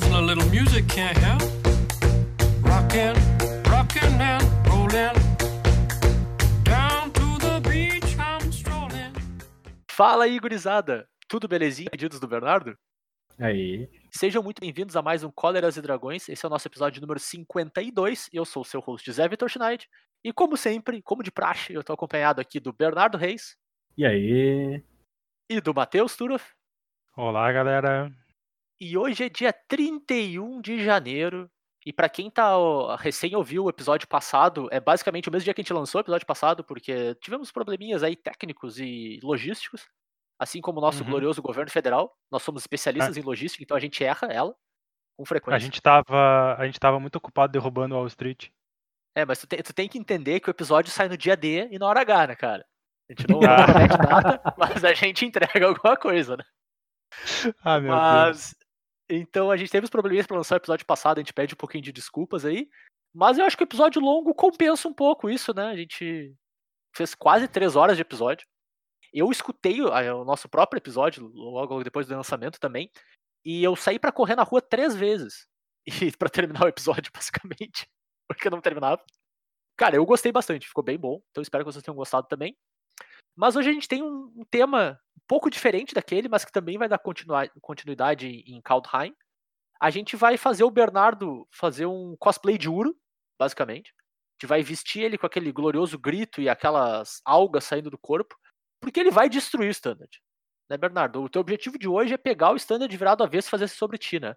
A little music can't help. Rockin', rockin' and rollin'. Down to the beach I'm strolling. Fala aí, gurizada! Tudo belezinha? Pedidos do Bernardo? Aí. Sejam muito bem-vindos a mais um Cóleras e Dragões. Esse é o nosso episódio número 52 e eu sou o seu host, Zé Vitor Schneid. E como sempre, como de praxe, eu tô acompanhado aqui do Bernardo Reis E aí? e do Matheus Turoff. Olá, galera. E hoje é dia 31 de janeiro. E pra quem tá ó, recém ouviu o episódio passado, é basicamente o mesmo dia que a gente lançou o episódio passado, porque tivemos probleminhas aí técnicos e logísticos, assim como o nosso Uhum. glorioso governo federal. Nós somos especialistas em logística, então a gente erra ela com frequência. A gente tava, a gente tava muito ocupado derrubando Wall Street. É, mas tu tem, tu tem que entender que o episódio sai no dia D e na hora H, né, cara? A gente não, não promete nada, mas a gente entrega alguma coisa, né? Ah, meu Deus. Então a gente teve os probleminhas pra lançar o episódio passado, a gente pede um pouquinho de desculpas aí. Mas eu acho que o episódio longo compensa um pouco isso, né? A gente fez quase três horas de episódio. Eu escutei o, nosso próprio episódio logo depois do lançamento também. E eu saí pra correr na rua três vezes. E para terminar o episódio, basicamente. Porque eu não terminava. Cara, eu gostei bastante, ficou bem bom. Então espero que vocês tenham gostado também. Mas hoje a gente tem um, um tema um pouco diferente daquele, mas que também vai dar continua- continuidade em Kaldheim. A gente vai fazer o Bernardo fazer um cosplay de Uro, basicamente. A gente vai vestir ele com aquele glorioso grito e aquelas algas saindo do corpo, porque ele vai destruir o Standard. Né, Bernardo? O teu objetivo de hoje é pegar o Standard virado avesso e fazer isso sobre ti, né?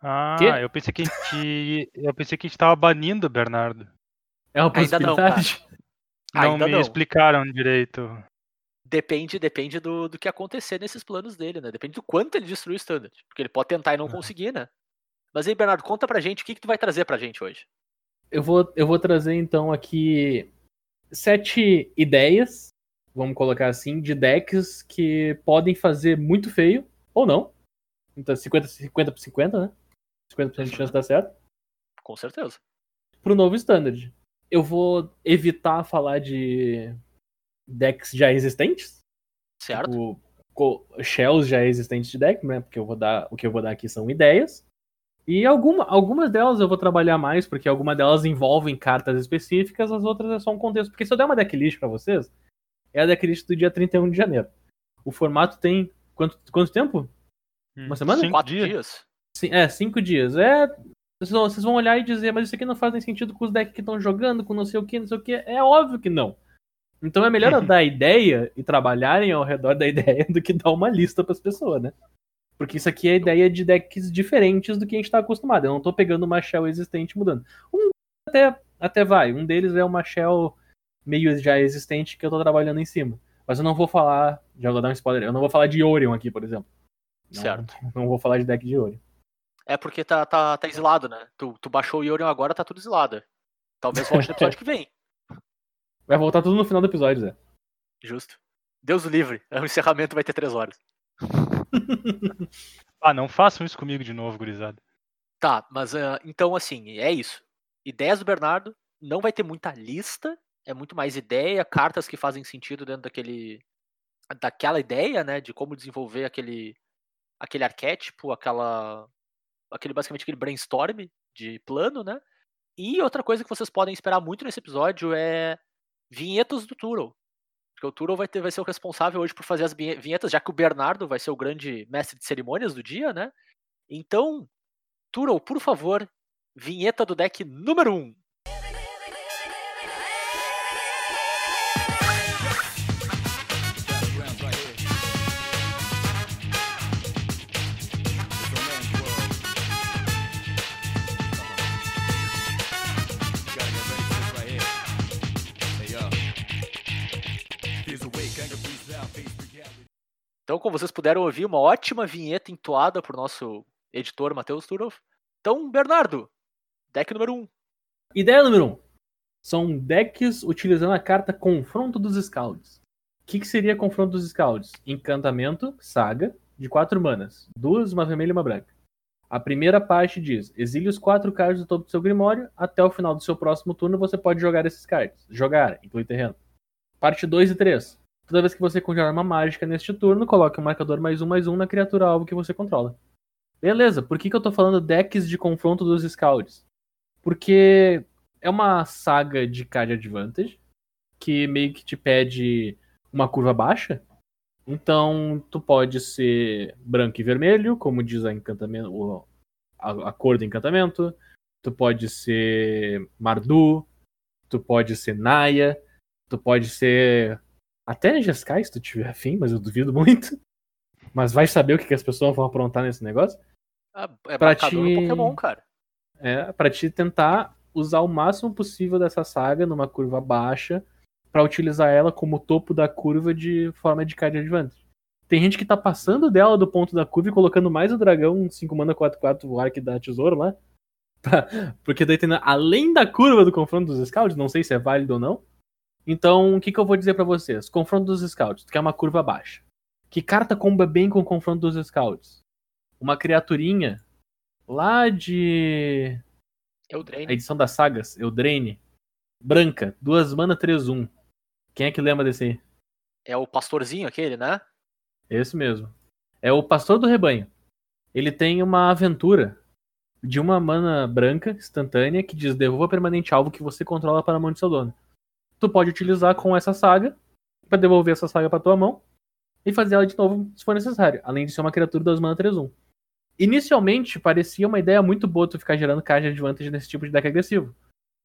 Ah, Quê? eu pensei que a gente, eu pensei que a gente tava banindo o Bernardo. É uma Ainda possibilidade? Não Ainda me não. explicaram direito. Depende, depende do, do que acontecer nesses planos dele, né? Depende do quanto ele destruir o Standard. Porque ele pode tentar e não conseguir, né? Mas aí, Bernardo, conta pra gente o que, que tu vai trazer pra gente hoje. Eu vou, eu vou trazer então aqui sete ideias, vamos colocar assim, de decks que podem fazer muito feio ou não. Então 50, 50 por 50, né? 50% de chance de dar certo. Com certeza. Pro novo standard. Eu vou evitar falar de decks já existentes. Certo? Tipo, shells já existentes de deck, né? Porque eu vou dar, o que eu vou dar aqui são ideias. E alguma, algumas delas eu vou trabalhar mais, porque algumas delas envolvem cartas específicas, as outras é só um contexto. Porque se eu der uma decklist pra vocês, é a decklist do dia 31 de janeiro. O formato tem. Quanto, quanto tempo? Uma semana? Cinco Quatro dias? dias? Sim, é, cinco dias. É. Vocês vão, olhar e dizer, mas isso aqui não faz nem sentido com os decks que estão jogando, com não sei o que, não sei o que. É óbvio que não. Então é melhor dar a ideia e trabalharem ao redor da ideia do que dar uma lista pras pessoas, né? Porque isso aqui é ideia de decks diferentes do que a gente tá acostumado. Eu não tô pegando uma shell existente e mudando. Um até, até vai. Um deles é uma shell meio já existente que eu tô trabalhando em cima. Mas eu não vou falar. Já vou dar um spoiler. Eu não vou falar de Orion aqui, por exemplo. Não- Certo. Não vou falar de deck de Orion. É porque tá, tá, tá exilado, né? Tu, tu baixou o Yorion agora, tá tudo exilado. Talvez volte no episódio que vem. Vai voltar tudo no final do episódio, Zé. Justo. Deus o livre. O encerramento vai ter três horas. Ah, não façam isso comigo de novo, gurizada. Tá, mas ah, então assim, é isso. Ideias do Bernardo, não vai ter muita lista, é muito mais ideia, cartas que fazem sentido dentro daquele daquela ideia, né, de como desenvolver aquele aquele arquétipo, aquela aquele basicamente aquele brainstorm de plano, né? E outra coisa que vocês podem esperar muito nesse episódio é vinhetas do Turo. Porque o Turo vai, vai ser o responsável hoje por fazer as vinhe- vinhetas, já que o Bernardo vai ser o grande mestre de cerimônias do dia, né? Então, Turo, por favor, vinheta do deck número 1. Então, como vocês puderam ouvir, uma ótima vinheta entoada por nosso editor Matheus Turoff. Então, Bernardo, deck número 1. Ideia número 1. Um. São decks utilizando a carta Confronto dos Scalds. O que, que seria Confronto dos Scalds? Encantamento, saga, de 4 manas. Duas, uma vermelha e uma branca. A primeira parte diz: exile os quatro cards do topo do seu Grimório. Até o final do seu próximo turno você pode jogar esses cards. Jogar, inclui terreno. Parte 2 e 3. Toda vez que você conjurar uma mágica neste turno, coloque um marcador mais um mais um na criatura alvo que você controla. Beleza, por que, que eu tô falando decks de confronto dos Scouts? Porque é uma saga de card advantage que meio que te pede uma curva baixa. Então, tu pode ser branco e vermelho, como diz a encantamento, a, a cor do encantamento. Tu pode ser Mardu, tu pode ser Naya, tu pode ser até Jeskai, se tu tiver afim, mas eu duvido muito. Mas vai saber o que, que as pessoas vão aprontar nesse negócio. Ah, É Pra ti- Pokémon, cara. É, pra te tentar usar o máximo possível dessa saga numa curva baixa pra utilizar ela como topo da curva de forma de card advantage. Tem gente que tá passando dela do ponto da curva e colocando mais o dragão 5 mana 4-4 o Arc da Tesouro lá. Pra- porque daí tem além da curva do confronto dos scouts, não sei se é válido ou não. Então, o que, que eu vou dizer pra vocês? Confronto dos scouts, tu quer uma curva baixa. Que carta comba bem com o confronto dos scouts? Uma criaturinha lá de Eu a edição das sagas, Eldraine, branca, duas mana 3-1. Quem é que lembra desse aí? É o pastorzinho aquele, né? Esse mesmo. É o Pastor do Rebanho. Ele tem uma aventura de uma mana branca instantânea que diz devolva permanente alvo que você controla para a mão de seu dono. Tu pode utilizar com essa saga para devolver essa saga para tua mão e fazer ela de novo se for necessário, além de ser uma criatura das mana 3-1. Inicialmente parecia uma ideia muito boa tu ficar gerando card advantage nesse tipo de deck agressivo.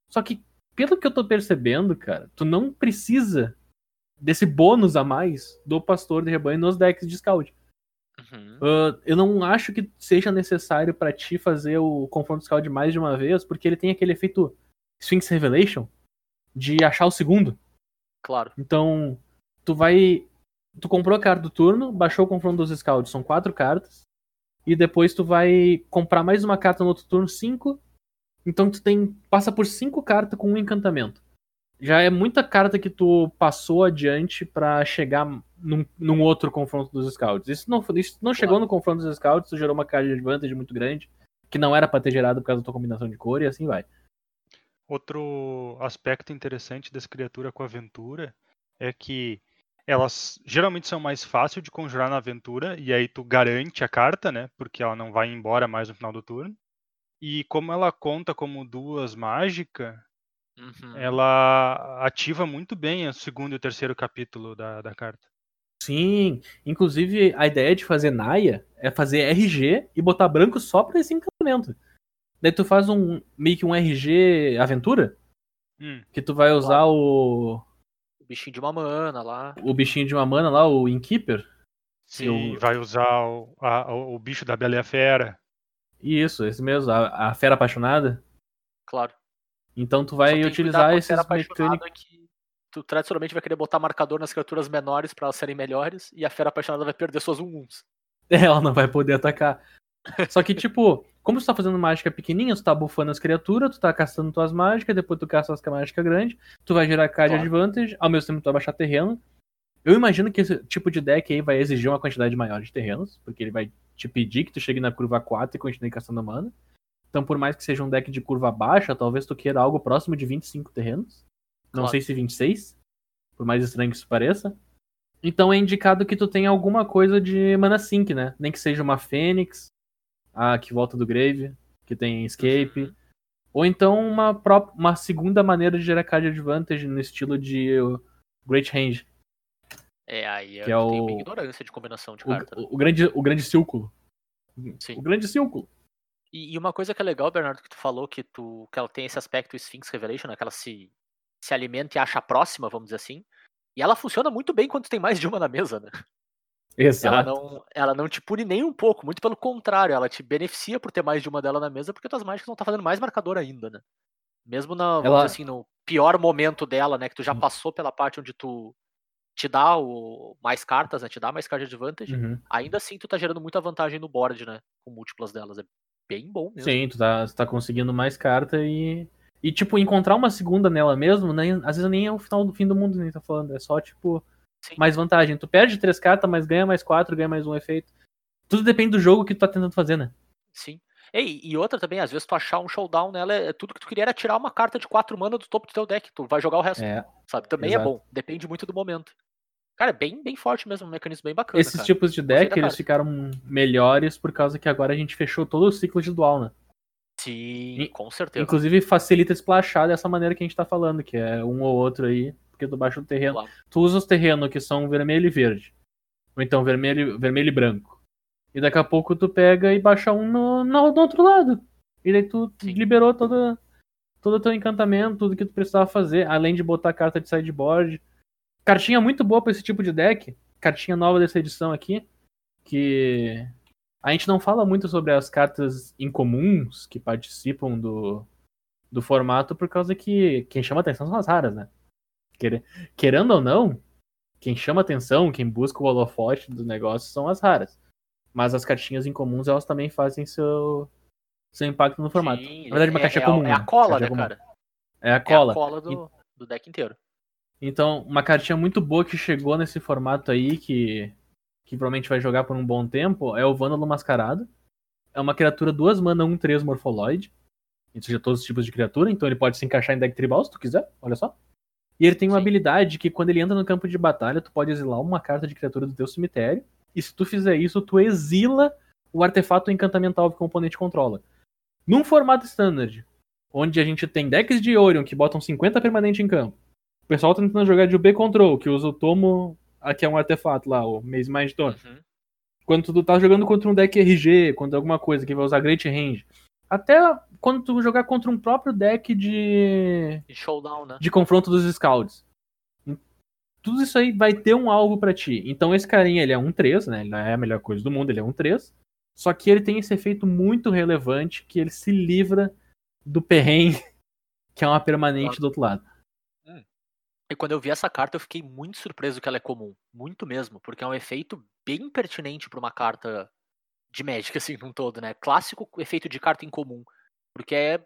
Só que, pelo que eu tô percebendo, cara, tu não precisa desse bônus a mais do pastor de rebanho nos decks de scout. Uhum. Ah, eu não acho que seja necessário pra ti fazer o confronto scout mais de uma vez, porque ele tem aquele efeito Sphinx Revelation de achar o segundo. Claro. Então, tu vai. Tu comprou a carta do turno, baixou o confronto dos scouts, são quatro cartas. E depois tu vai comprar mais uma carta no outro turno, cinco. Então tu tem. Passa por cinco cartas com um encantamento. Já é muita carta que tu passou adiante pra chegar num, num outro confronto dos scouts. Isso não, isso não chegou no confronto dos scouts, tu gerou uma carta de advantage muito grande, que não era pra ter gerado por causa da tua combinação de cor, e assim vai. Outro aspecto interessante dessa criatura com aventura é que elas geralmente são mais fáceis de conjurar na aventura, e aí tu garante a carta, né? Porque ela não vai embora mais no final do turno. E como ela conta como duas mágica, Uhum. ela ativa muito bem o segundo e o terceiro capítulo da, da carta. Sim, inclusive a ideia de fazer Naya é fazer RG e botar branco só pra esse encantamento. Daí tu faz um meio que um RG aventura, Hum, que tu vai usar o, O bichinho de uma mana lá. o bichinho de uma mana lá, o Innkeeper. sim, Eu- vai usar o, a- o bicho da Bela e a Fera. Isso, esse mesmo, a, a Fera Apaixonada. Claro. Então tu vai utilizar esses mecânicos. que tu tradicionalmente vai querer botar marcador nas criaturas menores pra elas serem melhores, e a fera apaixonada vai perder suas 1-1s. Ela não vai poder atacar. Só que, tipo, como tu tá fazendo mágica pequenininha, tu tá bufando as criaturas, tu tá castando tuas mágicas, depois tu casta as mágicas grandes, tu vai gerar card Claro. advantage, ao mesmo tempo tu vai baixar terreno. Eu imagino que esse tipo de deck aí vai exigir uma quantidade maior de terrenos, porque ele vai te pedir que tu chegue na curva 4 e continue castando mana. Então, por mais que seja um deck de curva baixa, talvez tu queira algo próximo de 25 terrenos. Não Claro. sei se 26, por mais estranho que isso pareça. Então é indicado que tu tenha alguma coisa de mana sync, né? Nem que seja uma Fênix, a que volta do Grave, que tem Escape. Uhum. Ou então uma, uma segunda maneira de gerar card advantage no estilo de Great Range. É, aí eu Que é tenho o- ignorância de combinação de O, carta. né? o- o grande, o grande círculo. Sim. O grande círculo. E, e uma coisa que é legal, Bernardo, que tu falou que, tu, que ela tem esse aspecto Sphinx Revelation, né? Que ela se, se alimenta e acha próxima, vamos dizer assim. E ela funciona muito bem quando tem mais de uma na mesa, né? Ela Exato. não, ela não te pune nem um pouco, muito pelo contrário, ela te beneficia por ter mais de uma dela na mesa, porque tuas mágicas vão estar fazendo mais marcador ainda, né? Mesmo na, Ela- assim, no pior momento dela, né? Que tu já Hum. passou pela parte onde tu te dá o, mais cartas, né? Te dá mais card advantage. Uhum. Ainda assim, tu tá gerando muita vantagem no board, né? Com múltiplas delas. É bem bom mesmo. Sim, tu tá, tu tá conseguindo mais carta e. E, tipo, encontrar uma segunda nela mesmo, nem, às vezes nem é o final do fim do mundo, nem tá falando. É só, tipo, Sim. mais vantagem. Tu perde três cartas, mas ganha mais quatro, ganha mais um efeito. Tudo depende do jogo que tu tá tentando fazer, né? Sim. Ei, e outra também, às vezes tu achar um showdown nela, é tudo que tu queria era tirar uma carta de quatro mana do topo do teu deck. Tu vai jogar o resto, É. sabe? Também exato. é bom. Depende muito do momento. Cara, é bem, bem forte mesmo, um mecanismo bem bacana. Esses cara. tipos de deck, eles carta. ficaram melhores por causa que agora a gente fechou todo o ciclo de dual, né? Sim, com certeza. Inclusive facilita splashar dessa maneira que a gente tá falando, que é um ou outro aí, porque tu baixa o terreno. Claro. Tu usa os terrenos que são vermelho e verde. Ou então vermelho, vermelho e branco. E daqui a pouco tu pega e baixa um no, no, do outro lado. E daí tu Sim. liberou toda, todo o teu encantamento, tudo que tu precisava fazer, além de botar carta de sideboard. Cartinha muito boa pra esse tipo de deck. Cartinha nova dessa edição aqui. Que a gente não fala muito sobre as cartas incomuns que participam do, do formato, por causa que quem chama atenção são as raras, né? Quer- Querendo ou não, quem chama atenção, quem busca o holofote do negócio são as raras. Mas as cartinhas incomuns, elas também fazem seu, seu impacto no formato. Sim, Na verdade, uma é, caixa é, comum. É a cola, né, comum. cara? É a É cola. a cola do, do deck inteiro. Então, uma cartinha muito boa que chegou nesse formato aí, que, que provavelmente vai jogar por um bom tempo, é o Vândalo Mascarado. É uma criatura 2 mana 1-3 Morpholoid. Isso já todos os tipos de criatura, então ele pode se encaixar em deck tribal se tu quiser, olha só. E ele tem uma Sim. habilidade que quando ele entra no campo de batalha, tu pode exilar uma carta de criatura do teu cemitério. E se tu fizer isso, tu exila o artefato encantamental que o componente controla. Num formato standard, onde a gente tem decks de Orion que botam 50 permanente em campo. O pessoal tá tentando jogar de UB Control, que usa o tomo, aqui é um artefato lá, o Maze Mind Stone. Uhum. Quando tu tá jogando contra um deck RG, contra alguma coisa que vai usar Great Range. Até quando tu jogar contra um próprio deck de E showdown, né? de confronto dos scouts. Tudo isso aí vai ter um alvo pra ti. Então esse carinha, ele é um 3, né? Ele não é a melhor coisa do mundo, ele é um 3. Só que ele tem esse efeito muito relevante que ele se livra do perrengue, que é uma permanente do outro lado. E quando eu vi essa carta, eu fiquei muito surpreso que ela é comum. Muito mesmo, porque é um efeito bem pertinente pra uma carta de Magic, assim, num todo, né? Clássico efeito de carta incomum. Porque é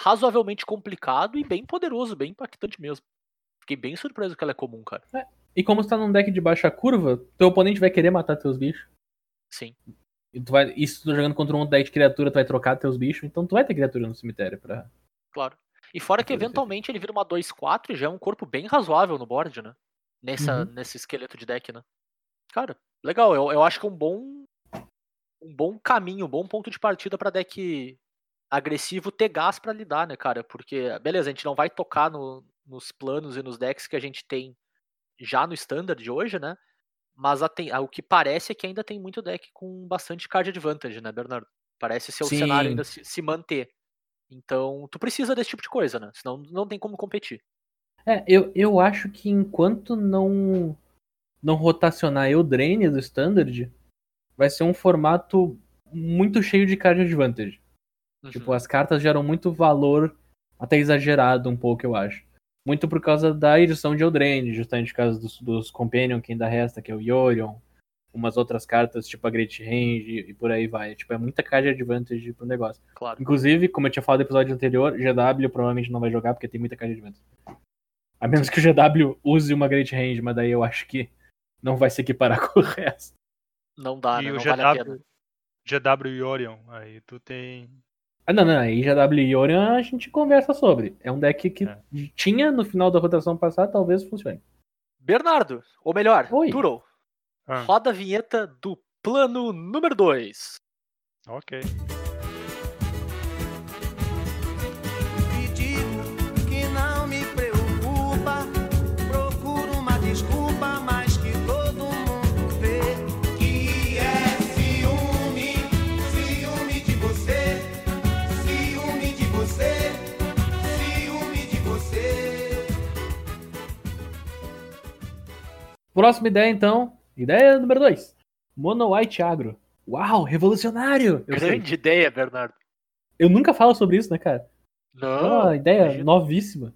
razoavelmente complicado e bem poderoso, bem impactante mesmo. Fiquei bem surpreso que ela é comum, cara. E como você tá num deck de baixa curva, teu oponente vai querer matar teus bichos. Sim. E, tu vai, e se tu tá jogando contra um deck de criatura, tu vai trocar teus bichos, então tu vai ter criatura no cemitério pra. Claro. E fora que eventualmente ele vira uma 2-4 e já é um corpo bem razoável no board, né? Nessa, Uhum. Nesse esqueleto de deck, né? Cara, legal. Eu, eu acho que é um bom. Um bom caminho, um bom ponto de partida pra deck agressivo ter gás pra lidar, né, cara? Porque, beleza, a gente não vai tocar no- nos planos e nos decks que a gente tem já no standard de hoje, né? Mas a tem- a- o que parece é que ainda tem muito deck com bastante card advantage, né, Bernardo? Parece ser o Sim. cenário ainda se, se manter. Então, tu precisa desse tipo de coisa, né? Senão não tem como competir. É, eu, eu acho que enquanto não não rotacionar Eldraine do Standard, vai ser um formato muito cheio de card advantage. Tipo, Uhum. as cartas geram muito valor, até exagerado um pouco, eu acho. Muito por causa da edição de Eldraine, justamente por causa dos, dos Companion que ainda resta, que é o Yorion, umas outras cartas, tipo a Great Range e por aí vai. Tipo, é muita card advantage pro negócio. Claro. Inclusive, como eu tinha falado no episódio anterior, GW provavelmente não vai jogar porque tem muita card advantage. A menos que o GW use uma Great Range, mas daí eu acho que não vai se equiparar com o resto. Não dá, e né? o Não vale a pena. GW, GW e Orion, aí tu tem. Ah, não, não. Aí GW e Orion a gente conversa sobre. É um deck que É. tinha no final da rotação passada, talvez funcione. Bernardo, ou melhor, Oi. Turo, Ah, roda a vinheta do plano número 2. ok. Próxima ideia, então. Ideia número 2. Mono White Agro. Uau, revolucionário! Eu, sei. Grande ideia, Bernardo. Eu nunca falo sobre isso, né, cara? Não. uma ideia imagina. novíssima.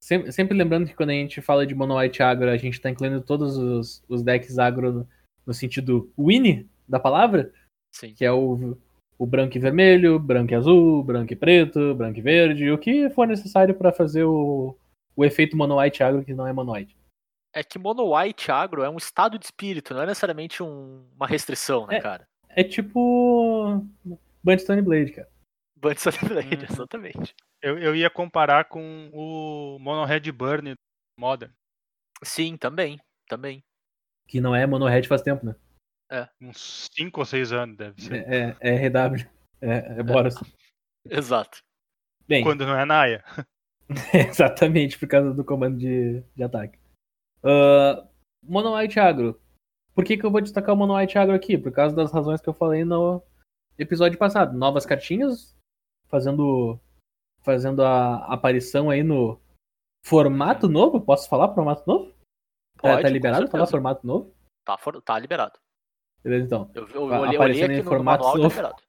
Sempre, sempre lembrando que quando a gente fala de Mono White Agro, a gente tá incluindo todos os, os decks agro no, no sentido Winnie da palavra, Sim. que é o, o branco e vermelho, branco e azul, branco e preto, branco e verde, o que for necessário pra fazer o, o efeito Mono White Agro que não é Mono White. É que Mono White Agro é um estado de espírito, não é necessariamente um- uma restrição, né, É. cara? É tipo. Bandstone Blade, cara. Bunch Blade, Uhum. exatamente. Eu, eu ia comparar com o Mono Red Burn Modern. Sim, também. Também. Que não é monohead faz tempo, né? Uns 5 ou 6 anos, deve ser. É, é, é RW. É, é Boros. Exato. Bem, Quando não é Naya. exatamente por causa do comando de, de ataque. Ah, Mono White Agro. Por que, que eu vou destacar o Mono White Agro aqui? Por causa das razões que eu falei no episódio passado. Novas cartinhas, fazendo, fazendo a aparição aí no formato novo. Posso falar formato novo? Tá- Pode, tá com liberado falar formato novo? Tá, for- tá liberado. Beleza, então. Eu, eu, Tá olhei, olhei aparecendo aqui em formato tá novo. liberado.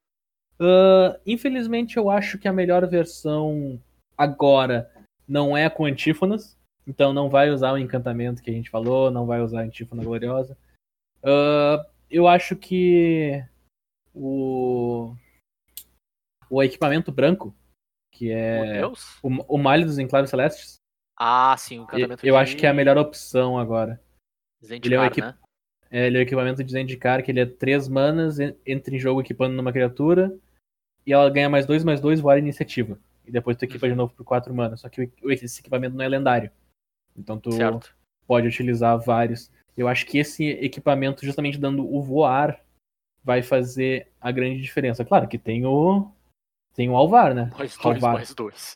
Ah, infelizmente, eu acho que a melhor versão agora não é com antífonas. Então não vai usar o encantamento que a gente falou, não vai usar a antífona gloriosa. Ah, eu acho que o, o equipamento branco, que é o, o Malho dos Enclaves Celestes, Ah, sim, o eu, encantamento eu de acho que é a melhor opção agora. Zendikar, ele é um equi- né? É, ele é o equipamento de Zendikar, que ele é 3 manas, en- entra em jogo equipando numa criatura, e ela ganha mais 2, mais 2, voar iniciativa. E depois tu equipa Uhum. de novo por 4 manas. Só que esse equipamento não é lendário. Então tu Certo. pode utilizar vários. Eu acho que esse equipamento, justamente dando o voar, vai fazer a grande diferença. Claro que tem o. Tem o Alvar, né? Mais dois, Halvar. mais dois.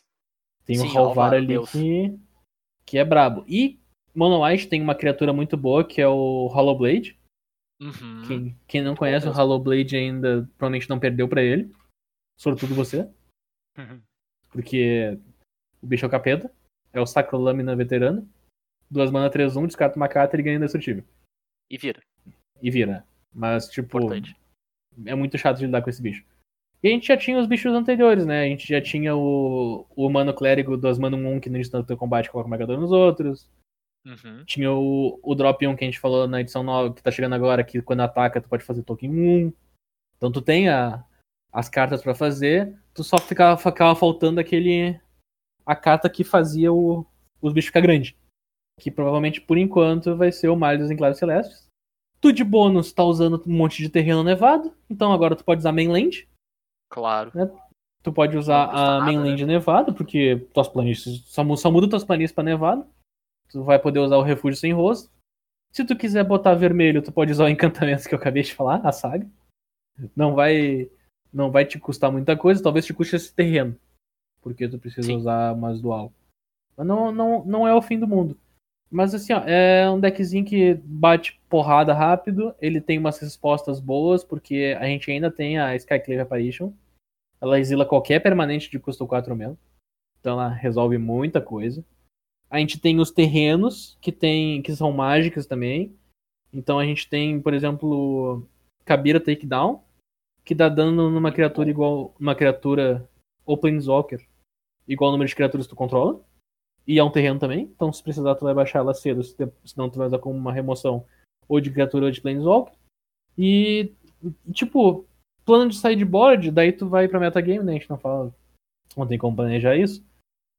Tem Sim, o Halvar Halvar, ali Deus. que, que é brabo. E Mono White tem uma criatura muito boa que é o Hollow Blade. Uhum. Quem, quem não conhece o. Hollow Blade ainda provavelmente não perdeu pra ele. Sobretudo você, porque o bicho é o capeta. É o Sacro Lâmina veterano. Duas mana 3-1, descarta uma carta e ele ganha indestrutível. E vira. E vira. Mas, tipo, Importante. é muito chato de lidar com esse bicho. E a gente já tinha os bichos anteriores, né? A gente já tinha o, o Humano Clérigo do Asmano 1, que no início do teu combate coloca o marcador nos outros. Uhum. Tinha o, o Drop 1 que a gente falou na edição 9, que tá chegando agora, que quando ataca tu pode fazer token 1. Então tu tem a, as cartas pra fazer, tu só ficava, ficava faltando aquele. A carta que fazia o, os bichos ficar grande. Que provavelmente por enquanto vai ser o Malho dos Enclaves Celestes. Tu de bônus tá usando um monte de terreno nevado, então agora tu pode usar mainland. Claro. Tu pode usar a nada, mainland nevado, porque tuas planícies só, só muda tuas planícies pra nevado. Tu vai poder usar o refúgio sem rosto. Se tu quiser botar vermelho, tu pode usar o encantamento que eu acabei de falar, a saga. Não vai não vai te custar muita coisa, talvez te custe esse terreno. Porque tu precisa Sim. usar umas dual. Mas não, não, não é o fim do mundo. Mas assim, ó, é um deckzinho que bate porrada rápido, ele tem umas respostas boas, porque a gente ainda tem a Skyclave Apparition. Ela exila qualquer permanente de custo 4 ou menos. Então ela resolve muita coisa. A gente tem os terrenos, que tem que são mágicas também. Então a gente tem, por exemplo, Kabira Takedown, que dá dano numa criatura igual. Uma criatura ou Planeswalker, igual ao número de criaturas que tu controla. E é um terreno também, então se precisar tu vai baixar ela cedo, senão tu vai usar como uma remoção ou de criatura ou de Planeswalker. E, tipo, plano de sideboard, daí tu vai pra metagame, né? A gente não fala, não tem como planejar isso.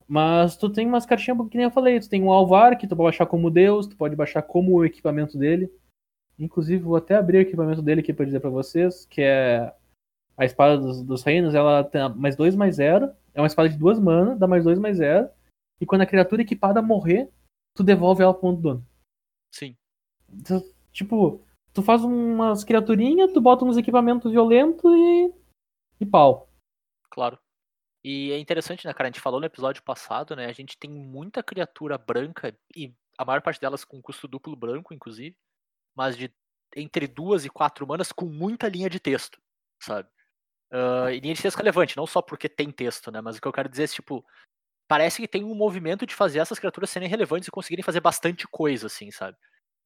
Mas tu tem umas cartinhas, que nem eu falei, tu tem um Alvar, que tu pode baixar como Deus, tu pode baixar como o equipamento dele. Inclusive, vou até abrir o equipamento dele aqui pra dizer pra vocês, que é a espada dos, dos reinos, ela tem mais 2 mais 0. É uma espada de duas mana, dá mais 2 mais 0. E quando a criatura equipada morrer, tu devolve ela pro ponto do dono. Sim. Tu- tipo, tu faz umas criaturinhas, tu bota uns equipamentos violentos e. e pau. Claro. E é interessante, né, cara? A gente falou no episódio passado, né? A gente tem muita criatura branca, e a maior parte delas com custo duplo branco, inclusive, mas de entre duas e quatro manas com muita linha de texto, sabe? Ah, e linha de texto relevante, não só porque tem texto, né? Mas o que eu quero dizer é, tipo, parece que tem um movimento de fazer essas criaturas serem relevantes e conseguirem fazer bastante coisa, assim, sabe?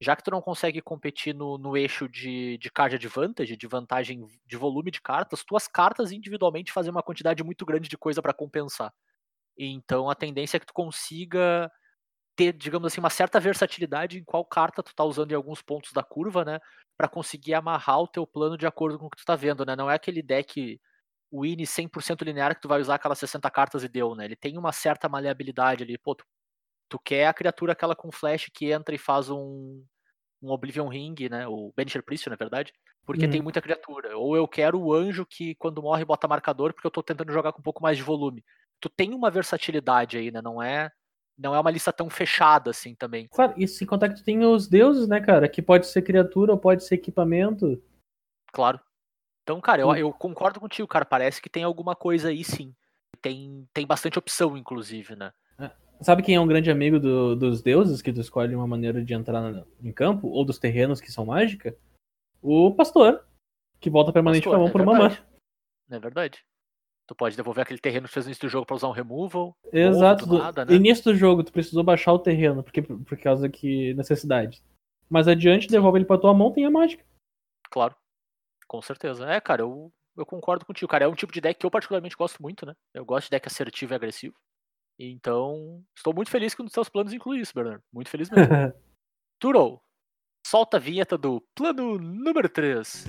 Já que tu não consegue competir no, no eixo de, de card advantage, de vantagem de volume de cartas, tuas cartas individualmente fazem uma quantidade muito grande de coisa pra compensar. Então a tendência é que tu consiga ter, digamos assim, uma certa versatilidade em qual carta tu tá usando em alguns pontos da curva, né? Pra conseguir amarrar o teu plano de acordo com o que tu tá vendo, né? Não é aquele deck win 100% linear que tu vai usar aquelas 60 cartas e deu, né? Ele tem uma certa maleabilidade ali. Pô, tu, tu quer a criatura aquela com flash que entra e faz um, um Oblivion Ring, né? O Banisher Priest, na verdade. Porque Uhum. tem muita criatura. Ou eu quero o anjo que quando morre bota marcador porque eu tô tentando jogar com um pouco mais de volume. Tu tem uma versatilidade aí, né? Não é não é uma lista tão fechada assim também. Claro, e sem contar que tu tem os deuses, né, cara? Que pode ser criatura ou pode ser equipamento. Claro. Então, cara, eu, eu concordo contigo, cara. Parece que tem alguma coisa aí sim. Tem, tem bastante opção, inclusive, né? Sabe quem é um grande amigo do- dos deuses, que tu escolhe uma maneira de entrar na- em campo, ou dos terrenos que são mágica? O pastor, que volta permanente Pastor, com a mão é por uma verdade. É verdade. Tu pode devolver aquele terreno que tu fez no início do jogo pra usar um removal. Exato. do nada, no né? início do jogo, tu precisou baixar o terreno, porque, por causa que necessidade. Mas adiante, devolve ele pra tua mão, tem a mágica. Claro. Com certeza. É, cara, eu, eu concordo contigo, cara. É um tipo de deck que eu particularmente gosto muito, né? Eu gosto de deck assertivo e agressivo. Então, estou muito feliz que um dos seus planos inclui isso, Bernardo. Muito feliz mesmo. Turo, solta a vinheta do plano número 3.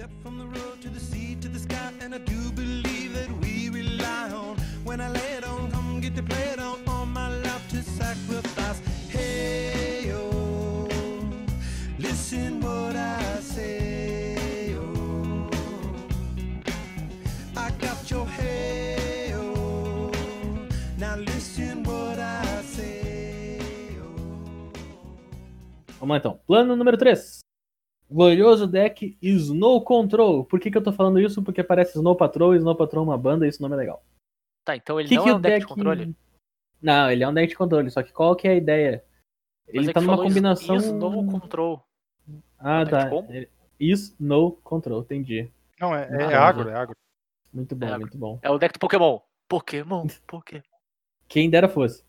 Vamos lá então. Plano número 3. Glorioso deck Snow Control. Por que, que eu tô falando isso? Porque parece Snow Patrol e Snow Patrol é uma banda e esse nome é legal. Tá, então ele que não que é um deck de controle. Não, ele é um deck de controle, só que qual que é a ideia? Mas Ele é tá numa is- combinação. Snow Control. Ah, deck tá. combo? É- Snow Control, entendi. Não, é, é Ah, agro, é agro. Muito bom, É, muito bom. É o deck do Pokémon. Pokémon, Pokémon. Quem dera fosse.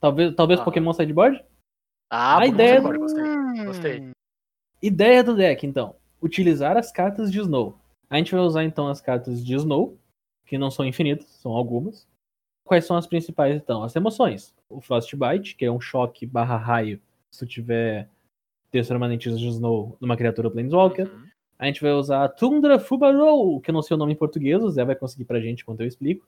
Talvez, talvez Ah. Pokémon sideboard? Ah, A Pokémon ideia- Sideboard, gostei. Ideia do deck, então. Utilizar as cartas de Snow. A gente vai usar então as cartas de Snow, que não são infinitas, são algumas. Quais são as principais, então? As emoções. O Frostbite, que é um choque barra raio, se tu tiver textos permanentes de Snow numa criatura Planeswalker. Uhum. A gente vai usar a Tundra Fubarou, que eu não sei o nome em português, o Zé vai conseguir pra gente enquanto eu explico.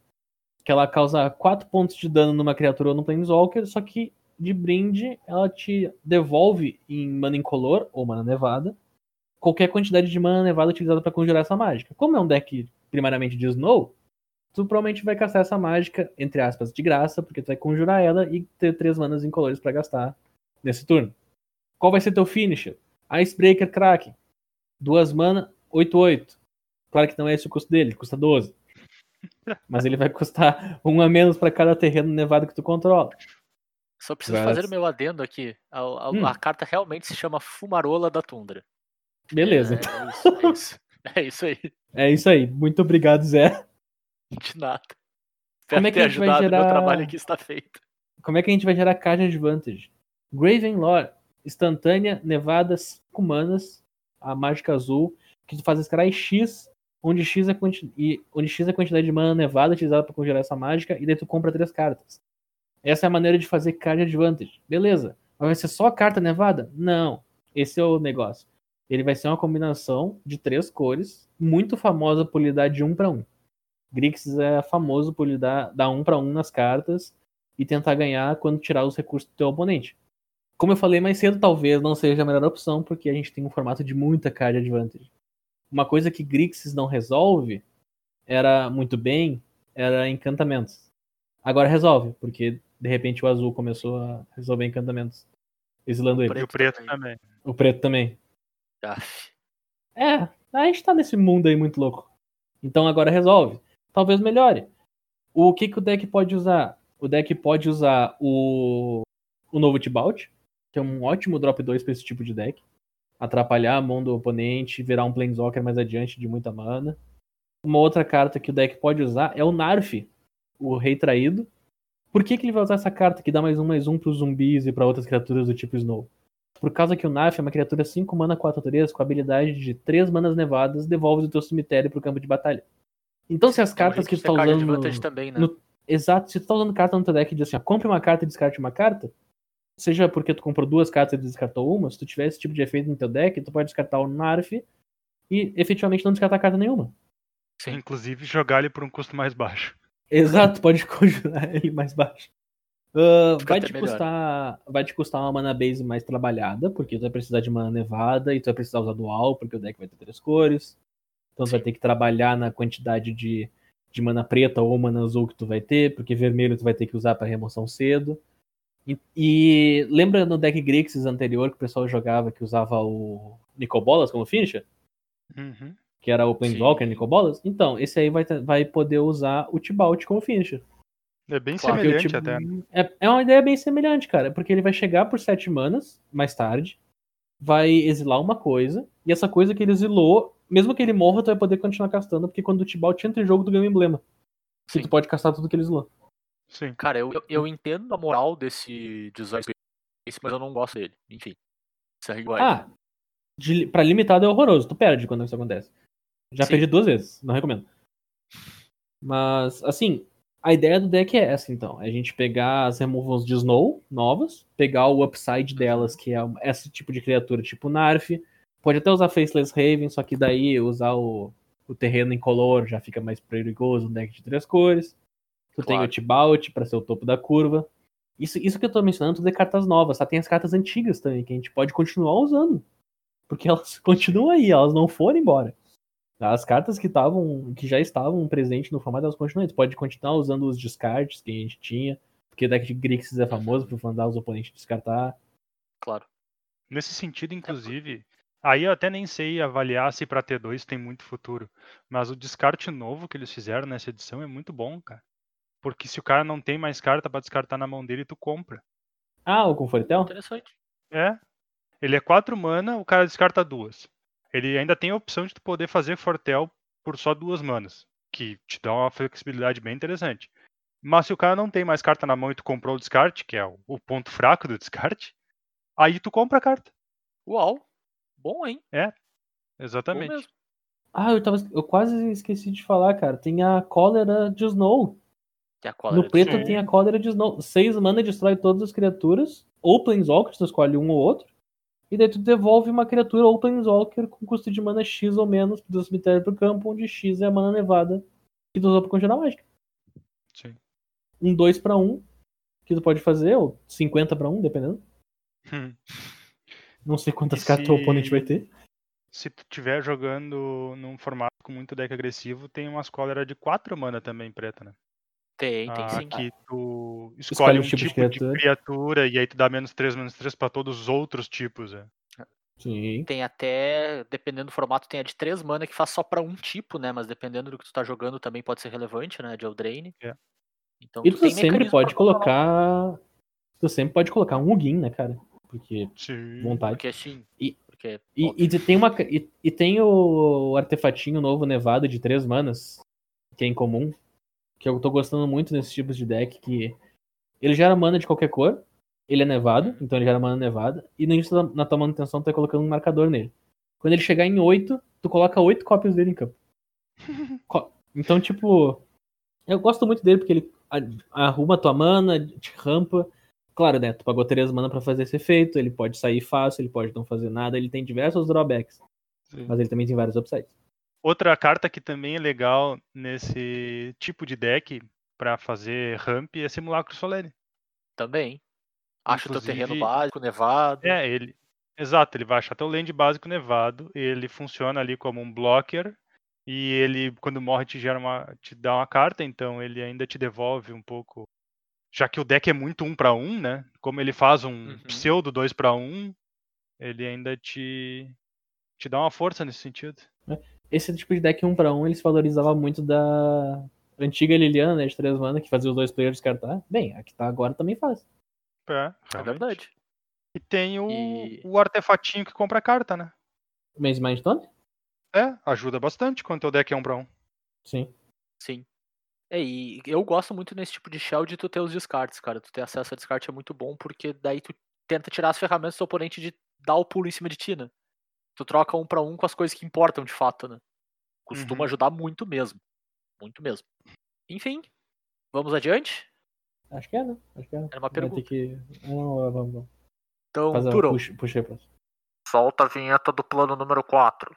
Que ela causa 4 pontos de dano numa criatura ou no Planeswalker, só que de brinde ela te devolve em mana incolor ou mana nevada qualquer quantidade de mana nevada utilizada pra conjurar essa mágica. Como é um deck primariamente de Snow, tu provavelmente vai castar essa mágica, entre aspas, de graça, porque tu vai conjurar ela e ter 3 manas incolores pra gastar nesse turno. Qual vai ser teu finisher? Icebreaker Kraken. Duas mana, 8-8. Claro que não é esse o custo dele, custa 12. Mas ele vai custar um a menos pra cada terreno nevado que tu controla. Só preciso Vai. fazer o meu adendo aqui. A, a- Hum. a carta realmente se chama Fumarola da Tundra. Beleza. É, é isso, é isso. É isso aí. É isso aí. Muito obrigado, Zé. De nada. Como Espero é que ter a gente vai ajudado, meu gerar- trabalho aqui está feito. Como é que a gente vai gerar card advantage? Gravenlore, instantânea, nevada, 5 manas, a mágica azul, que tu faz scry X, onde X, é quanti- e- onde X é a quantidade de mana nevada utilizada para congelar essa mágica, e daí tu compra três cartas. Essa é a maneira de fazer card advantage. Beleza. Mas vai ser só carta nevada? Não. Esse é o negócio. Ele vai ser uma combinação de três cores, muito famosa por lhe dar de um para um. Grixis é famoso por lhe dar, dar um para um nas cartas e tentar ganhar quando tirar os recursos do teu oponente. Como eu falei mais cedo, talvez não seja a melhor opção, porque a gente tem um formato de muita card advantage. Uma coisa que Grixis não resolve era muito bem, era encantamentos. Agora resolve, porque de repente o azul começou a resolver encantamentos, exilando ele. E o preto também. O preto também. É, a gente tá nesse mundo aí muito louco. Então agora resolve. Talvez melhore. O que, que o deck pode usar? O deck pode usar o, o novo Tibalt, que é um ótimo drop 2 para esse tipo de deck. Atrapalhar a mão do oponente, virar um Planeswalker mais adiante de muita mana. Uma outra carta que o deck pode usar é o Narf, o Rei Traído. Por que, que ele vai usar essa carta que dá mais um, mais um pros zumbis e para outras criaturas do tipo Snow? Por causa que o Narf é uma criatura 5 mana 4 3 com a habilidade de 3 manas nevadas, devolve do teu cemitério pro campo de batalha. Então se as cartas que tu tá usando. advantage também, né? no- Exato, se tu tá usando carta no teu deck e diz assim, ó, compre uma carta e descarte uma carta, seja porque tu comprou duas cartas e descartou uma, se tu tiver esse tipo de efeito no teu deck, tu pode descartar o Narf e efetivamente não descartar carta nenhuma. Sim. Inclusive jogar ele por um custo mais baixo. Exato, pode conjurar ele mais baixo. Fica vai, te melhor. custar, vai te custar uma mana base mais trabalhada, porque tu vai precisar de mana nevada e tu vai precisar usar dual, porque o deck vai ter três cores. Então tu vai ter que trabalhar na quantidade de, de mana preta ou mana azul que tu vai ter, porque vermelho tu vai ter que usar para remoção cedo. E, e lembra no deck Grixis anterior que o pessoal jogava que usava o Nicobolas como finisher? Uhum. Que era o Planeswalker Sim. Nicobolas? Então, esse aí vai, vai poder usar o Tibalt como finisher. É bem Claro, semelhante até. né? É, é uma ideia bem semelhante, cara. Porque ele vai chegar por 7 manas mais tarde, vai exilar uma coisa, e essa coisa que ele exilou, mesmo que ele morra, tu vai poder continuar castando, porque quando o Tibalt entra em jogo, tu ganha um emblema. Que Sim. tu pode castar tudo que ele exilou. Sim. Cara, eu, eu, eu entendo a moral desse design space, mas eu não gosto dele. Enfim. Segue o Ah, de, pra limitado é horroroso, tu perde quando isso acontece. Já Sim. perdi duas vezes, não recomendo. Mas, assim, a ideia do deck é essa, então. É a gente pegar as removals de Snow novas, pegar o upside delas, que é um- esse tipo de criatura, tipo Narf. Pode até usar Faceless Raven, só que daí usar o, o terreno incolor já fica mais perigoso no deck de três cores. Tu tem o Claro. Tibalt pra ser o topo da curva. Isso, isso que eu tô mencionando tudo é cartas novas, tá? Tem as cartas antigas também, que a gente pode continuar usando. Porque elas continuam aí, elas não foram embora. As cartas que estavam, que já estavam presentes no formato, elas continuam. Tu pode continuar usando os descartes que a gente tinha. Porque o deck de Grixis é famoso por mandar os oponentes descartar. Claro. Nesse sentido, inclusive, aí eu até nem sei avaliar se pra T2 tem muito futuro. Mas o descarte novo que eles fizeram nessa edição é muito bom, cara. Porque se o cara não tem mais carta pra descartar na mão dele, tu compra. Ah, o Confortel? Interessante. É. Ele é 4 mana, o cara descarta duas. Ele ainda tem a opção de tu poder fazer Fortel por só duas manas. Que te dá uma flexibilidade bem interessante. Mas se o cara não tem mais carta na mão e tu comprou o descarte, que é o, o ponto fraco do descarte, aí tu compra a carta. Uau. Bom, hein? Bom Exatamente. Ah, eu, tava, eu quase esqueci de falar, cara. Tem a cólera de Snow. Que é a cólera No preto tem a cólera de Snow. Seis mana destrói todas as criaturas. Ou Planeswalker, tu escolhe um ou outro. E daí tu devolve uma criatura ou Planeswalker com custo de mana X ou menos do cemitério pro campo, onde X é a mana nevada que tu usou pra conjurar mágica. Sim. Um 2 pra 1 um, que tu pode fazer, ou 50 pra 1, um, dependendo. Hum. Não sei quantas cartas o se- oponente vai ter. Se tu estiver jogando num formato com muito deck agressivo, tem umas cólera de 4 mana também preta, né? Tem, tem Ah, sim. que tu Escolhe escolhe um um tipo de tipo de criatura. criatura. e aí tu dá menos 3, menos 3 pra todos os outros tipos. É. Sim. Tem até, dependendo do formato, tem a de 3 mana que faz só pra um tipo, né? Mas dependendo do que tu tá jogando também pode ser relevante, né? De Eldraine. É. Então E tu tu tem sempre pode colocar. Tu sempre pode colocar um Ugin, né, cara? Porque Sim. vontade. Porque sim. E- Porque, E, e te- tem uma, e, e tem o artefatinho novo nevado de três manas, que é incomum, que eu tô gostando muito nesses tipos de deck, que ele gera mana de qualquer cor, ele é nevado, então ele gera mana nevada, e no início da, na tua manutenção tu tá colocando um marcador nele. Quando ele chegar em 8, tu coloca 8 cópias dele em campo. Co- Então, tipo, eu gosto muito dele porque ele a- arruma a tua mana, te rampa. Claro, né? Tu pagou 3 mana pra fazer esse efeito, ele pode sair fácil, ele pode não fazer nada, ele tem diversos drawbacks. Sim. Mas ele também tem vários upsides. Outra carta que também é legal nesse tipo de deck pra fazer ramp é Simulacro Solene. Também. Acha o teu terreno básico, nevado. É, ele. Exato, ele vai achar teu land básico nevado, ele funciona ali como um blocker e ele quando morre te gera uma te dá uma carta, então ele ainda te devolve um pouco. Já que o deck é muito um para um, né? Como ele faz um Uhum. pseudo 2 para 1, ele ainda te te dá uma força nesse sentido. Esse tipo de deck 1 pra 1 ele se valorizava muito da antiga Liliana, né, de 3 mana, que fazia os dois players descartar. Bem, a que tá agora também faz. É, É verdade. E tem o, E- o artefatinho que compra carta, né? Maze Mindstone? É, ajuda bastante quando teu deck é um para um. Sim. Sim. É, e eu gosto muito nesse tipo de shell de tu ter os descartes, cara. Tu ter acesso a descarte é muito bom, porque daí tu tenta tirar as ferramentas do oponente de dar o pulo em cima de ti, né? Tu troca um pra um com as coisas que importam de fato, né? Costuma Uhum. ajudar muito mesmo. Muito mesmo. Enfim, vamos adiante? Acho que é, né? Acho que é. Era uma pergunta. que. Não, vamos, vamos. Então, Faz a Turão, puxa, puxa solta a vinheta do plano número 4.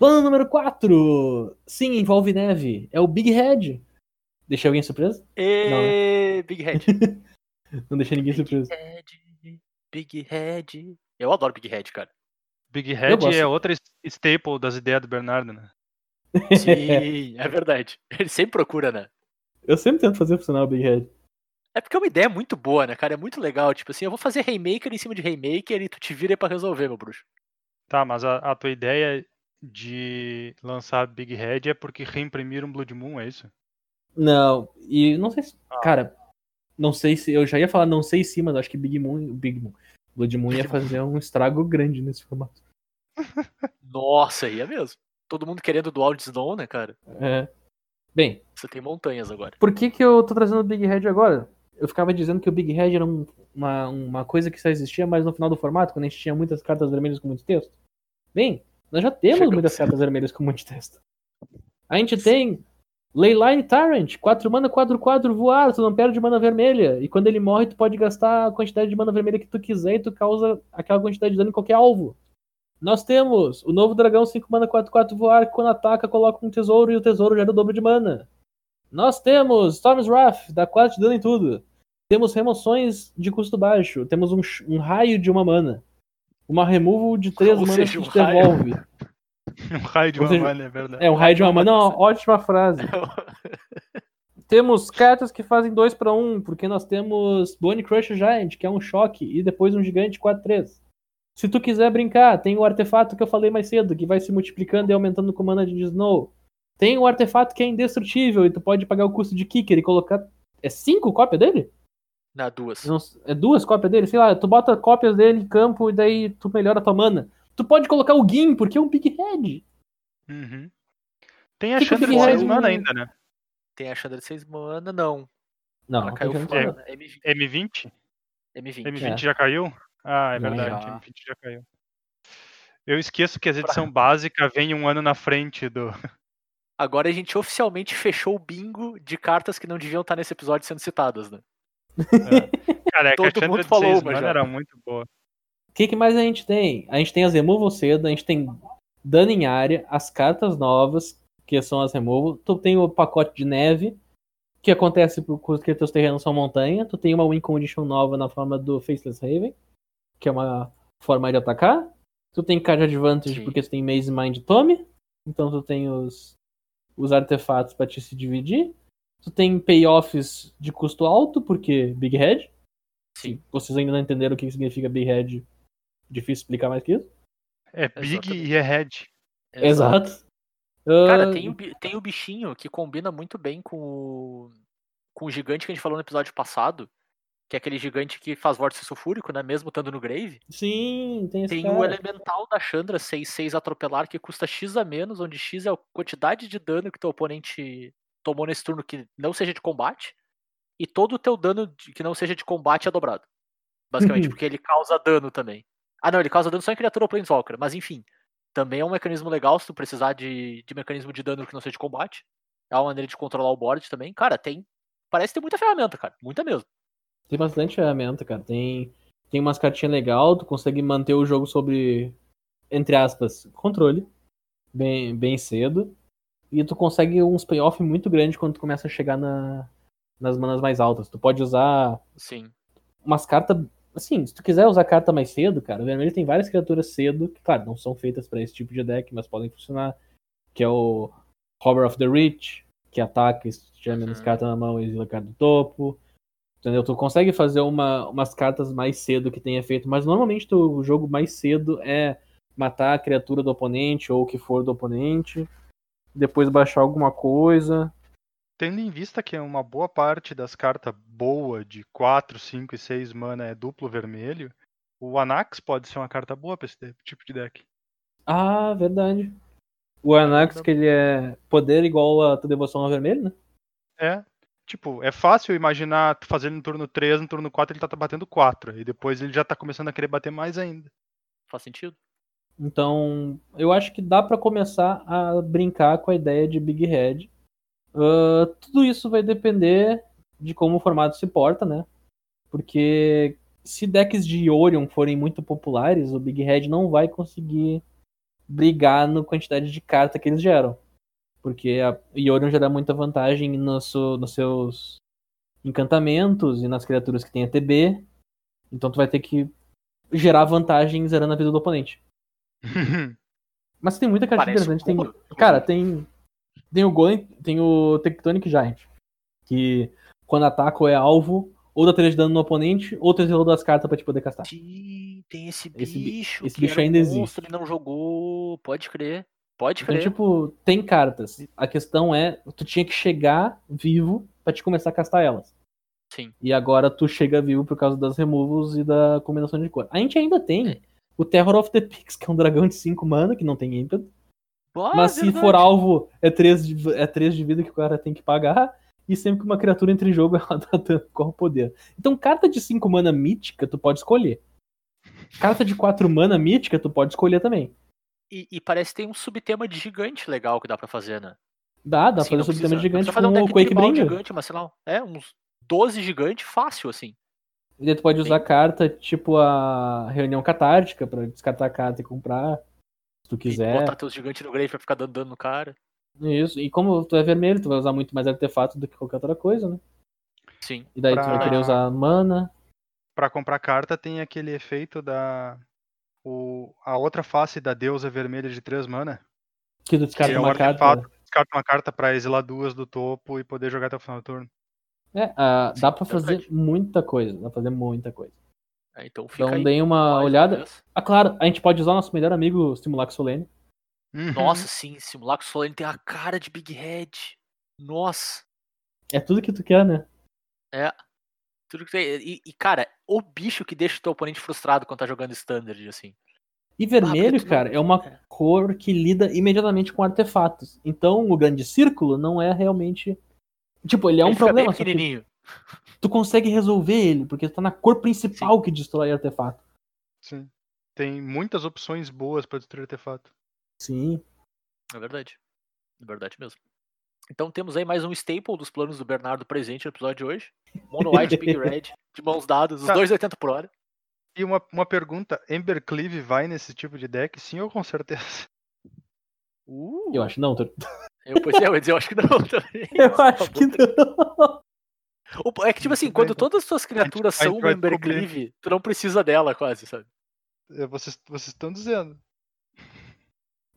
Plano número 4. Sim, envolve neve. É o Big Head. Deixei alguém surpreso? E... Big Head. Não deixei ninguém surpreso. Head. Big Head. Eu adoro Big Head, cara. Big Head é outra staple das ideias do Bernardo, né? Sim, é verdade. Ele sempre procura, né? Eu sempre tento fazer funcionar o Big Head. É porque é uma ideia muito boa, né, cara? É muito legal. Tipo assim, eu vou fazer Raymaker em cima de Raymaker e tu te vira aí pra resolver, meu bruxo. Tá, mas a, a tua ideia de lançar Big Head é porque reimprimiram Blood Moon, é isso? Não, e não sei se. Ah. Cara, não sei se. Eu já ia falar não sei se, mas acho que Big Moon. Big Moon. Blood Moon ia fazer um estrago grande nesse formato. Nossa, aí é mesmo. Todo mundo querendo dual de Snow, né, cara? É. Bem, Você tem montanhas agora. por que, que eu tô trazendo o Big Head agora? Eu ficava dizendo que o Big Head era um- uma, uma coisa que só existia mais no final do formato, quando a gente tinha muitas cartas vermelhas com muito texto. Bem, nós já temos Chegamos. muitas cartas vermelhas com muito texto. A gente tem Leyline Tyrant, 4 mana, 4, 4, voar, tu não perde mana vermelha. E quando ele morre, tu pode gastar a quantidade de mana vermelha que tu quiser e tu causa aquela quantidade de dano em qualquer alvo. Nós temos o novo dragão 5 mana 4 4 voar, que quando ataca coloca um tesouro e o tesouro gera o dobro de mana. Nós temos Storm's Wrath, dá 4 de dano em tudo. Temos remoções de custo baixo, temos um, um raio de uma mana. Uma removal de 3 Ou manas seja, que um te devolve. Um raio de Ou uma seja, mana, é verdade. É, um raio de uma mana é uma ótima frase. Temos cartas que fazem 2 para 1, porque nós temos Bone Crusher Giant, que é um choque, e depois um gigante 4-3. Se tu quiser brincar, tem o artefato que eu falei mais cedo, que vai se multiplicando e aumentando com mana de Snow. Tem o artefato que é indestrutível e tu pode pagar o custo de Kicker e colocar. É 5 cópias dele? Na duas. Não É duas cópias dele? Sei lá, tu bota cópias dele em campo e daí tu melhora a tua mana. Tu pode colocar o Gin, porque é um Big Head. Uhum. Tem a Fica Chandra de Head 6 mana ainda, né? Tem a Chandra de 6 mana, não. Não, Ela não caiu fora. falar. né? M20. M20? M20. M20 É. já caiu? Ah, é verdade, já. M20 já caiu. Eu esqueço que as edição básica vem um ano na frente do. Agora a gente oficialmente fechou o bingo de cartas que não deviam estar nesse episódio sendo citadas, né? Cara, é que a Todo Chandra mundo de falou 6 uma mana já. era muito boa. O que, que mais a gente tem? A gente tem as removal cedo, a gente tem dano em área, as cartas novas, que são as removal. Tu tem o pacote de neve, que acontece porque teus terrenos são montanha. Tu tem uma win condition nova na forma do Faceless Raven, que é uma forma de atacar. Tu tem card advantage Sim. porque tu tem Maze Mind Tome. Então tu tem os, os artefatos pra te se dividir. Tu tem payoffs de custo alto, porque Big Head. Sim. Vocês ainda não entenderam o que significa Big Head. Difícil explicar mais que isso. É Big Exatamente. e é Head. Exato. Cara, Ah, tem o, tem o bichinho que combina muito bem com o, com o gigante que a gente falou no episódio passado, que é aquele gigante que faz vórtice sulfúrico, né? Mesmo estando no Grave. Sim, tem esse Tem cara. o elemental da Chandra 6-6 atropelar, que custa X a menos, onde X é a quantidade de dano que teu oponente tomou nesse turno que não seja de combate, e todo o teu dano de- que não seja de combate é dobrado. Basicamente, porque ele causa dano também. Ah, não, ele causa dano só em criatura ou Planeswalker, mas enfim. Também é um mecanismo legal se tu precisar de, de mecanismo de dano que não seja de combate. É uma maneira de controlar o board também. Cara, tem. Parece ter muita ferramenta, cara. Muita mesmo. Tem bastante ferramenta, cara. Tem, tem umas cartinhas legais, tu consegue manter o jogo sobre, entre aspas, controle. Bem, bem cedo. E tu consegue uns payoff muito grandes quando tu começa a chegar na, nas manas mais altas. Tu pode usar Sim. umas cartas. Assim, se tu quiser usar carta mais cedo, cara, o vermelho tem várias criaturas cedo, que, claro, não são feitas pra esse tipo de deck, mas podem funcionar. Que é o Robber of the Rich, que ataca, se tiver menos Uhum. carta na mão, exila a carta do topo. Entendeu? Tu consegue fazer uma, umas cartas mais cedo que tem efeito, mas normalmente tu- o jogo mais cedo é matar a criatura do oponente ou o que for do oponente, depois baixar alguma coisa. Tendo em vista que uma boa parte das cartas boa de 4, 5 e 6 mana é duplo vermelho, o Anax pode ser uma carta boa pra esse tipo de deck. Ah, verdade. O Anax, que ele é poder igual a tua devoção ao vermelho, né? É. Tipo, é fácil imaginar tu fazendo no turno 3, no turno 4 ele tá batendo 4. E depois ele já tá começando a querer bater mais ainda. Faz sentido? Então, eu acho que dá pra começar a brincar com a ideia de Big Head. Ah, tudo isso vai depender de como o formato se porta, né? Porque se decks de Orion forem muito populares, o Big Head não vai conseguir brigar na quantidade de carta que eles geram. Porque a Yorion já dá muita vantagem nos seus encantamentos e nas criaturas que tem ATB. Então tu vai ter que gerar vantagem zerando a vida do oponente. Mas tem muita carta Parece interessante. um Tem, cara, tem. Tem o Golem, tem o Tectonic Giant. Que quando ataca ou é alvo, ou dá 3 de dano no oponente, ou tu exilou duas cartas pra te poder castar. Sim, tem esse Esse bi- bicho. esse que bicho era um ainda existe. monstro, Ele não jogou. Pode crer. Pode Então, crer. tipo, tem cartas. A questão é, tu tinha que chegar vivo pra te começar a castar elas. Sim. E agora tu chega vivo por causa das removals e da combinação de cor. A gente ainda tem É. o Terror of the Pix, que é um dragão de 5 mana, que não tem ímpeto. Ah, Mas se verdade. for alvo, é 3 de, é três de vida que o cara tem que pagar. E sempre que uma criatura entra em jogo, ela dá dano com o poder. Então, carta de 5 mana mítica, tu pode escolher. Carta de 4 mana mítica, tu pode escolher também. E, e parece que tem um subtema de gigante legal que dá pra fazer, né? Dá, dá Assim, pra fazer precisa- subtema não gigante precisa fazer com um deck o Quake Bringer. gigante, mas sei lá, é uns 12 gigante fácil, assim. E daí tu pode usar Bem- carta tipo a reunião catártica pra descartar a carta e comprar. Se tu E quiser. botar teus gigantes no grave pra ficar dando dano no cara. Isso. E como tu é vermelho, tu vai usar muito mais artefato do que qualquer outra coisa, né? Sim. E daí tu Pra- vai querer usar mana. Pra comprar carta tem aquele efeito da. O, a outra face da deusa vermelha de 3 mana. Que tu descarta Que é um uma carta. artefato. Descarta uma carta pra exilar duas do topo e poder jogar até o final do turno. É, ah, Sim, dá pra é fazer muita coisa. Dá pra fazer muita coisa. É, então fica Então aí. deem uma olhada. vez. Ah, claro, a gente pode usar o nosso melhor amigo Simulacro Solene. Uhum. Nossa, sim, Simulacro Solene tem a cara de Big Head. Nossa. É tudo que tu quer, né? É. Tudo que tem. E, e, cara, o bicho que deixa o teu oponente frustrado quando tá jogando standard, assim. E vermelho, tu não- cara, é uma é. cor que lida imediatamente com artefatos. Então o grande círculo não é realmente. Tipo, ele é um Ele fica problema, pequenininho. tu consegue resolver ele, porque tá na cor principal que destrói artefato. Sim. Tem muitas opções boas pra destruir artefato. Sim. É verdade. É verdade mesmo. Então temos aí mais um staple dos planos do Bernardo presente no episódio de hoje. Mono White, Big Red, de mãos dadas, os Tá. 2,80 por hora. E uma, uma pergunta: Embercleave vai nesse tipo de deck? Sim ou com certeza? Uh, Eu acho não, Tur- eu, pois é, eu ia dizer, eu acho que não também. Eu acho que não. É que, tipo assim, quando todas as tuas criaturas são um Embercleave, tu não precisa dela quase, sabe? É, Vocês, vocês estão dizendo.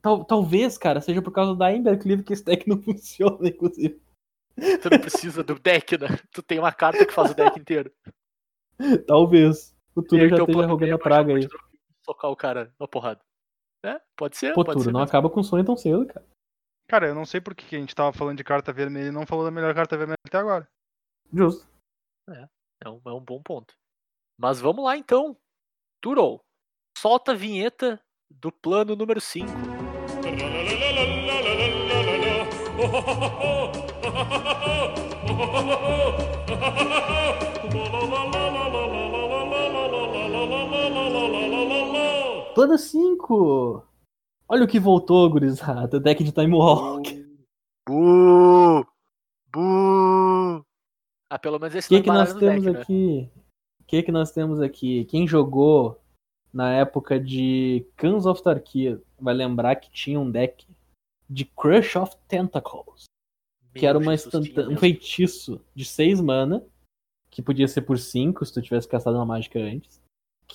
Tal- talvez, cara, seja por causa da Embercleave que esse deck não funciona, inclusive. Tu não precisa do deck, né? Tu tem uma carta que faz o deck inteiro. Talvez. O Turo já esteja rogando a praga aí. Socar o cara na porrada. É, pode ser, Pô, pode Turo, ser. não mesmo. acaba com o sonho tão cedo, cara. Cara, eu não sei por que a gente tava falando de carta vermelha e não falou da melhor carta vermelha até agora. Justo. É um, é um bom ponto. Mas vamos lá então. Turo, solta a vinheta do plano número 5. Plano 5! Olha o que voltou, gurizada. Deck de Time Walk. Bu! Bu! Ah, pelo menos esse O que, não que nós temos deck, né? aqui? O que, que nós temos aqui? Quem jogou na época de Cans of Tarkia vai lembrar que tinha um deck de Crush of Tentacles. Que Meu era uma instantânea- um feitiço de 6 mana, que podia ser por 5 se tu tivesse castado uma mágica antes.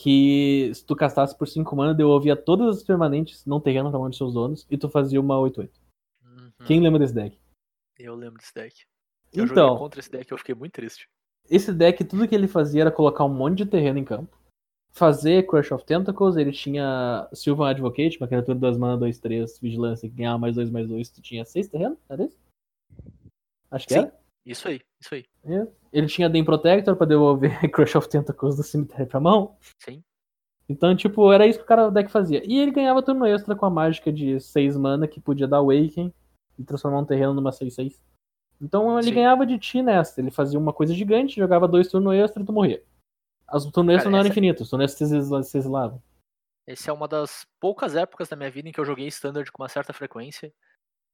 Que se tu castasse por 5 mana, devolvia todas as permanentes não terreno pra mão de seus donos e tu fazia uma 8-8. Uhum, Quem lembra desse deck? Eu lembro desse deck. Eu Então, contra esse deck eu fiquei muito triste. esse deck, tudo que ele fazia era colocar um monte de terreno em campo. Fazer Crush of Tentacles, ele tinha Sylvan Advocate, uma criatura 2 mana, 2, 3, vigilância, que ganhava mais 2, mais 2, tu tinha 6 terreno, era isso? Acho que Sim. era. Isso aí, isso aí. Ele tinha Den Protector pra devolver Crush of Tentacles do cemitério pra mão. Sim. Então, tipo, era isso que o cara o deck fazia. E ele ganhava turno extra com a mágica de 6 mana que podia dar Awaken e transformar um terreno numa 6-6. Então ele Sim. ganhava de ti nessa. Ele fazia uma coisa gigante, jogava dois turnos extra e tu morria. As turnos extra não eram essa- infinitos, os turnos exila- se exilavam. Essa é uma das poucas épocas da minha vida em que eu joguei Standard com uma certa frequência.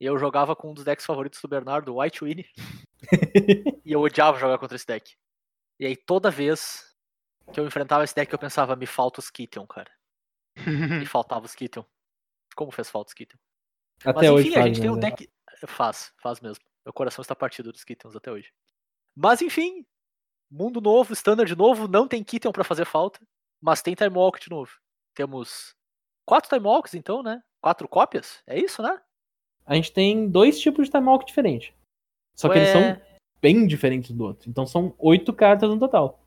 E eu jogava com um dos decks favoritos do Bernardo, o White Winnie. e eu odiava jogar contra esse deck. E aí toda vez que eu enfrentava esse deck eu pensava, me falta os Kithion, cara. Me faltava os Kithion. Como fez falta o Skittle. Até Mas hoje enfim, a gente tem né, um deck. Faz, faz mesmo. Meu coração está partido dos Kittens até hoje. Mas enfim, mundo novo, standard novo, não tem Kitten pra fazer falta, mas tem Time Walk de novo. Temos quatro Time Walks, então, né? Quatro cópias? É isso, né? A gente tem dois tipos de time walk diferentes. Só que eles são Ué, bem diferentes do outro. Então são oito cartas no total.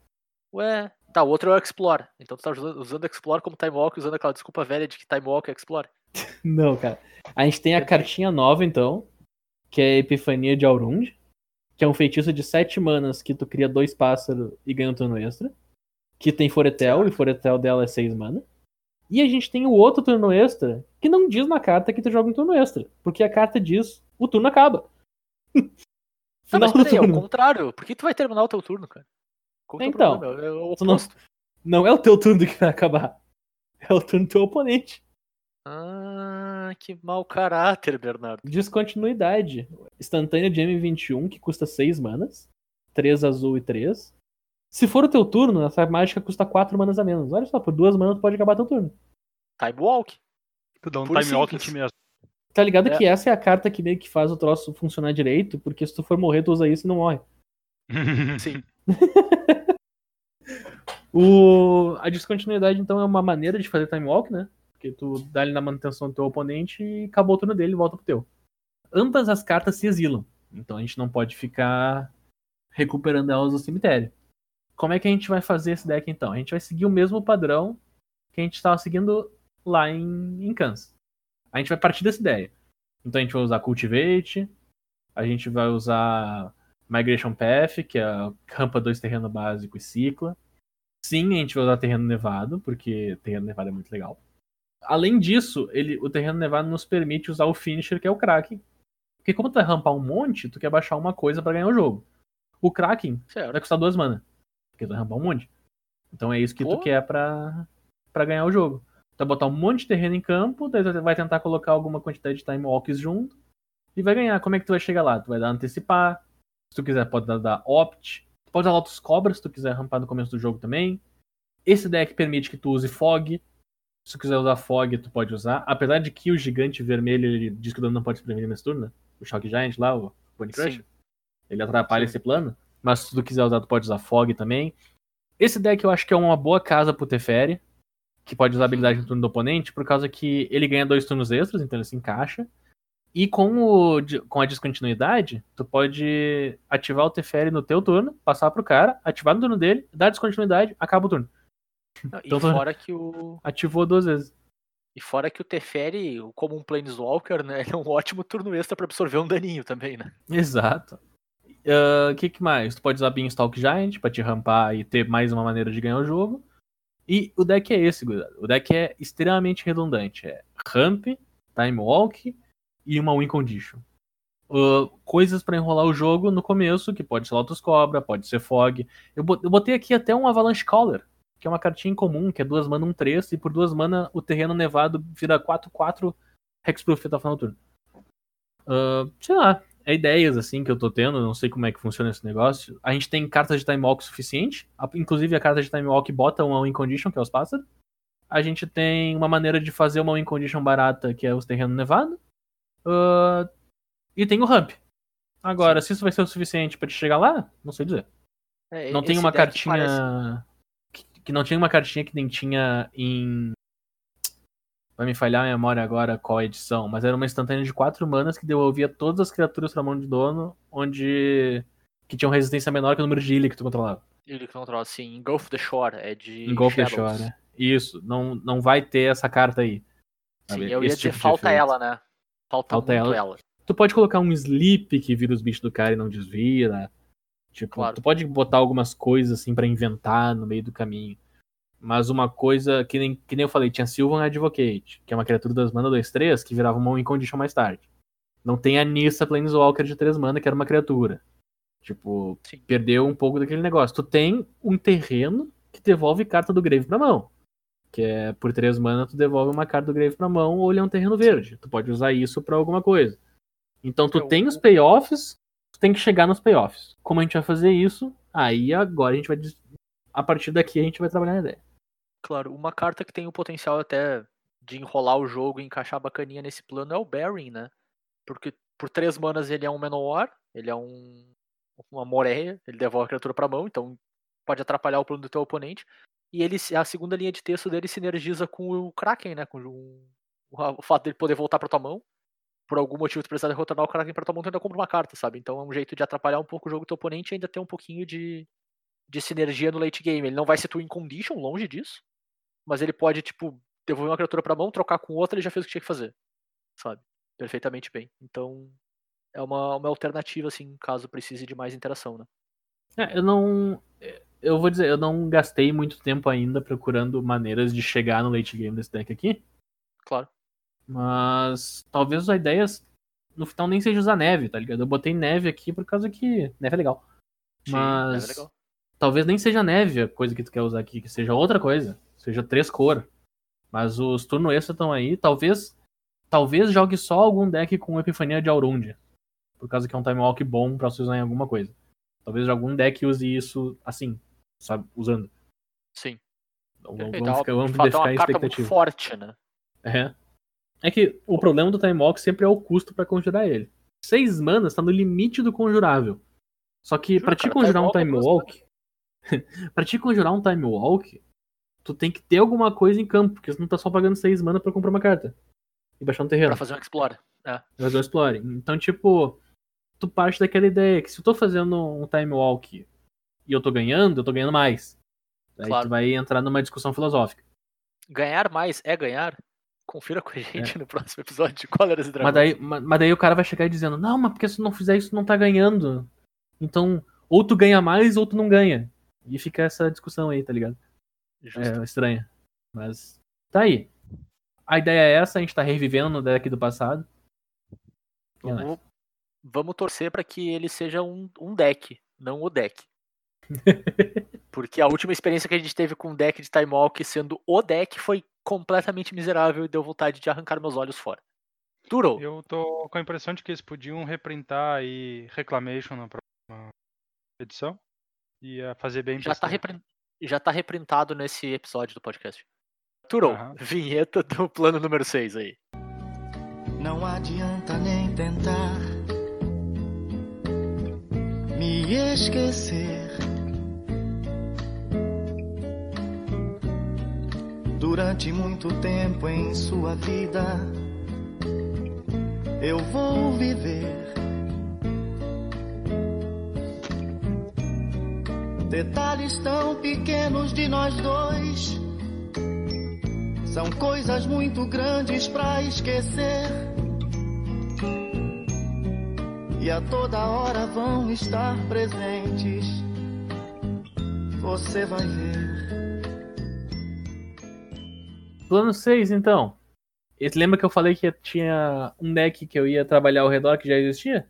Ué. Tá, o outro é o Explore. Então tu tá usando, usando Explore como Time Walk, usando aquela desculpa velha de que Time Walk é Explore. Não, cara. A gente tem a cartinha nova, então, que é a Epifania de Aurund, que é um feitiço de sete manas que tu cria dois pássaros e ganha um turno extra. Que tem Foretel, e Foretel dela é seis mana. E a gente tem o outro turno extra, que não diz na carta que tu joga um turno extra. Porque a carta diz, o turno acaba. Não, Final mas peraí, é o contrário. Por que tu vai terminar o teu turno, cara? Qual Então? É o não-. Não é o teu turno que vai acabar. É o turno do teu oponente. Ah, que mau caráter, Bernardo. Descontinuidade. Instantânea de M21, que custa 6 manas. 3 azul e 3. Se for o teu turno, essa mágica custa 4 manas a menos. Olha só, por 2 manas tu pode acabar teu turno. Time Walk. Tu dá um time walk em ti mesmo. Tá ligado É. que essa é a carta que meio que faz o troço funcionar direito, porque se tu for morrer, tu usa isso e não morre. Sim. O... A descontinuidade, então, é uma maneira de fazer time walk, né? Porque tu dá ele na manutenção do teu oponente e acabou o turno dele e volta pro teu. Ambas as cartas se exilam. Então a gente não pode ficar recuperando elas do cemitério. Como é que a gente vai fazer esse deck então? A gente vai seguir o mesmo padrão que a gente estava seguindo lá em, em Kansas. A gente vai partir dessa ideia. Então a gente vai usar Cultivate, a gente vai usar Migration Path, que é a rampa 2 terreno básico e cicla. Sim, a gente vai usar terreno nevado, porque terreno nevado é muito legal. Além disso, ele, o terreno nevado nos permite usar o finisher, que é o Kraken. Porque como tu vai rampar um monte, tu quer baixar uma coisa pra ganhar o jogo. O Kraken Certo. vai custar duas mana. Porque tu vai rampar um monte. Então é isso que tu quer pra, pra ganhar o jogo. Tu vai botar um monte de terreno em campo, daí tu vai tentar colocar alguma quantidade de time walks junto e vai ganhar. Como é que tu vai chegar lá? Tu vai dar antecipar. Se tu quiser, pode dar, dar opt. Tu pode dar Lotus Cobra se tu quiser rampar no começo do jogo também. Esse deck permite que tu use Fog. Se tu quiser usar Fog, tu pode usar. Apesar de que o gigante vermelho ele diz que o dano não pode se prevenir nesse turno, né? O Shock Giant lá, o Bunny Crush. Ele atrapalha Sim. esse plano. Mas se tu quiser usar, tu pode usar Fog também. Esse deck eu acho que é uma boa casa pro Teferi. Que pode usar habilidade no turno do oponente, por causa que ele ganha dois turnos extras, então ele se encaixa. E com, o, com a descontinuidade, tu pode ativar o Teferi no teu turno, passar pro cara, ativar no turno dele, dar descontinuidade, acaba o turno. Não, E Então tu- fora que o. Ativou duas vezes. E fora que o Teferi, como um Planeswalker, né? Ele é um ótimo turno extra pra absorver um daninho também, né? Exato. O que, que mais? Tu pode usar Beanstalk Giant pra te rampar e ter mais uma maneira de ganhar o jogo. E o deck é esse, gurizada. O deck é extremamente redundante. É ramp, time walk e uma win condition. Uh, coisas pra enrolar o jogo no começo, que pode ser Lotus Cobra, pode ser Fog. Eu botei aqui até um Avalanche Caller, que é uma cartinha incomum, que é duas mana, um 3, e por duas mana o terreno nevado vira 4-4 Hexproof até o final do turno. Uh, sei lá, é ideias assim que eu tô tendo, não sei como é que funciona esse negócio. A gente tem cartas de time walk suficiente, a- inclusive a carta de time walk bota uma win condition, que é os pássaros. A gente tem uma maneira de fazer uma win condition barata, que é os terrenos nevados. Uh, e tem o ramp. Agora, se isso vai ser o suficiente pra te chegar lá, não sei dizer. É, Não tem uma cartinha. parece- Que, que não tinha uma cartinha que nem tinha em. Vai me falhar a memória agora qual a edição, mas era uma instantânea de 4 manas que devolvia todas as criaturas pra mão de dono, onde. que tinham resistência menor que o número de ilha que tu controlava. Ele que controla assim, Engulf the Shore, é de. Em Golf the. Shore, né? Isso, não, não vai ter essa carta aí. Sim, eu ia Esse dizer, tipo falta ela, né? Falta, Falta ela. ela. Tu pode colocar um sleep que vira os bichos do cara e não desvira. Tipo, Claro. tu pode botar algumas coisas assim pra inventar no meio do caminho. Mas uma coisa que nem, que nem eu falei, tinha Sylvan Advocate, que é uma criatura das mana 2-3 que virava uma win condition mais tarde. Não tem a Nissa Planeswalker de 3 mana, que era uma criatura. Tipo, Sim. perdeu um pouco daquele negócio. Tu tem um terreno que devolve carta do Grave pra mão. Que é por 3 mana, tu devolve uma carta do Grave pra mão ou ele é um terreno verde. Tu pode usar isso pra alguma coisa. Então tu tem os payoffs, tu tem que chegar nos payoffs. Como a gente vai fazer isso? Aí agora a gente vai. A partir daqui a gente vai trabalhar na ideia. Claro, uma carta que tem o potencial até de enrolar o jogo e encaixar bacaninha nesse plano é o Baron, né? Porque por três manas ele é um Menor, ele é um uma Moreia, ele devolve a criatura pra mão, então pode atrapalhar o plano do teu oponente. E ele a segunda linha de texto dele sinergiza com o Kraken, né? Com o, o fato dele poder voltar pra tua mão. Por algum motivo tu precisar retornar o Kraken pra tua mão, tu ainda compra uma carta, sabe? Então é um jeito de atrapalhar um pouco o jogo do teu oponente e ainda ter um pouquinho de, de sinergia no late game. Ele não vai ser twin condition, longe disso. Mas ele pode, tipo, devolver uma criatura pra mão, trocar com outra, ele já fez o que tinha que fazer. Sabe? Perfeitamente bem. Então, é uma, uma alternativa, assim, caso precise de mais interação, né? É, eu não. Eu vou dizer, eu não gastei muito tempo ainda procurando maneiras de chegar no late game desse deck aqui. Claro. Mas talvez a ideia no final nem seja usar neve, tá ligado? Eu botei neve aqui por causa que. Neve é legal. Sim, Mas é legal. Talvez nem seja neve a coisa que tu quer usar aqui, que seja outra coisa. Seja três cor. Mas os turno extra estão aí. Talvez. Talvez jogue só algum deck com Epifania de Aurundia. Por causa que é um time walk bom pra você usar em alguma coisa. Talvez algum deck use isso assim, sabe? Usando. Sim. Então, vamos, ficar, vamos de fato, é ficar uma em carta muito expectativa. forte, né? É. É que o problema do Time Walk sempre é o custo pra conjurar ele. Seis manas tá no limite do conjurável. Só que pra te conjurar um Time Time é Walk. pra te conjurar um Time Walk, tu tem que ter alguma coisa em campo, porque senão tá só pagando seis manas pra comprar uma carta. E baixar um terreno. Pra fazer um Explore. Pra fazer um explore. Então, tipo, tu parte daquela ideia que se eu tô fazendo um Time Walk e eu tô ganhando, eu tô ganhando mais. Aí Claro. tu vai entrar numa discussão filosófica. Ganhar mais é ganhar? Confira com a gente no próximo episódio de Cóleras e Dragões. É. Mas daí, ma- mas daí o cara vai chegar dizendo, não, mas porque se tu não fizer isso, tu não tá ganhando. Então, ou tu ganha mais, ou tu não ganha. E fica essa discussão aí, tá ligado? Justo. É estranha. Mas tá aí. A ideia é essa, a gente tá revivendo no deck do passado. E é. Vamos, vamos torcer pra que ele seja um, um deck, não o deck. Porque a última experiência que a gente teve com o deck de Time Walk sendo o deck foi completamente miserável e deu vontade de arrancar meus olhos fora. Turo, Eu tô com a impressão de que eles podiam reprintar aí Reclamation na próxima edição. Ia fazer bem já tá, reprin- já tá reprintado nesse episódio do podcast. Turo, Aham. vinheta do plano número 6 aí. Não adianta nem tentar me esquecer. Durante muito tempo em sua vida, eu vou viver. Detalhes tão pequenos de nós dois. São coisas muito grandes pra esquecer. E a toda hora vão estar presentes. Você vai ver. Plano 6, então. Lembra que eu falei que tinha um deck que eu ia trabalhar ao redor que já existia?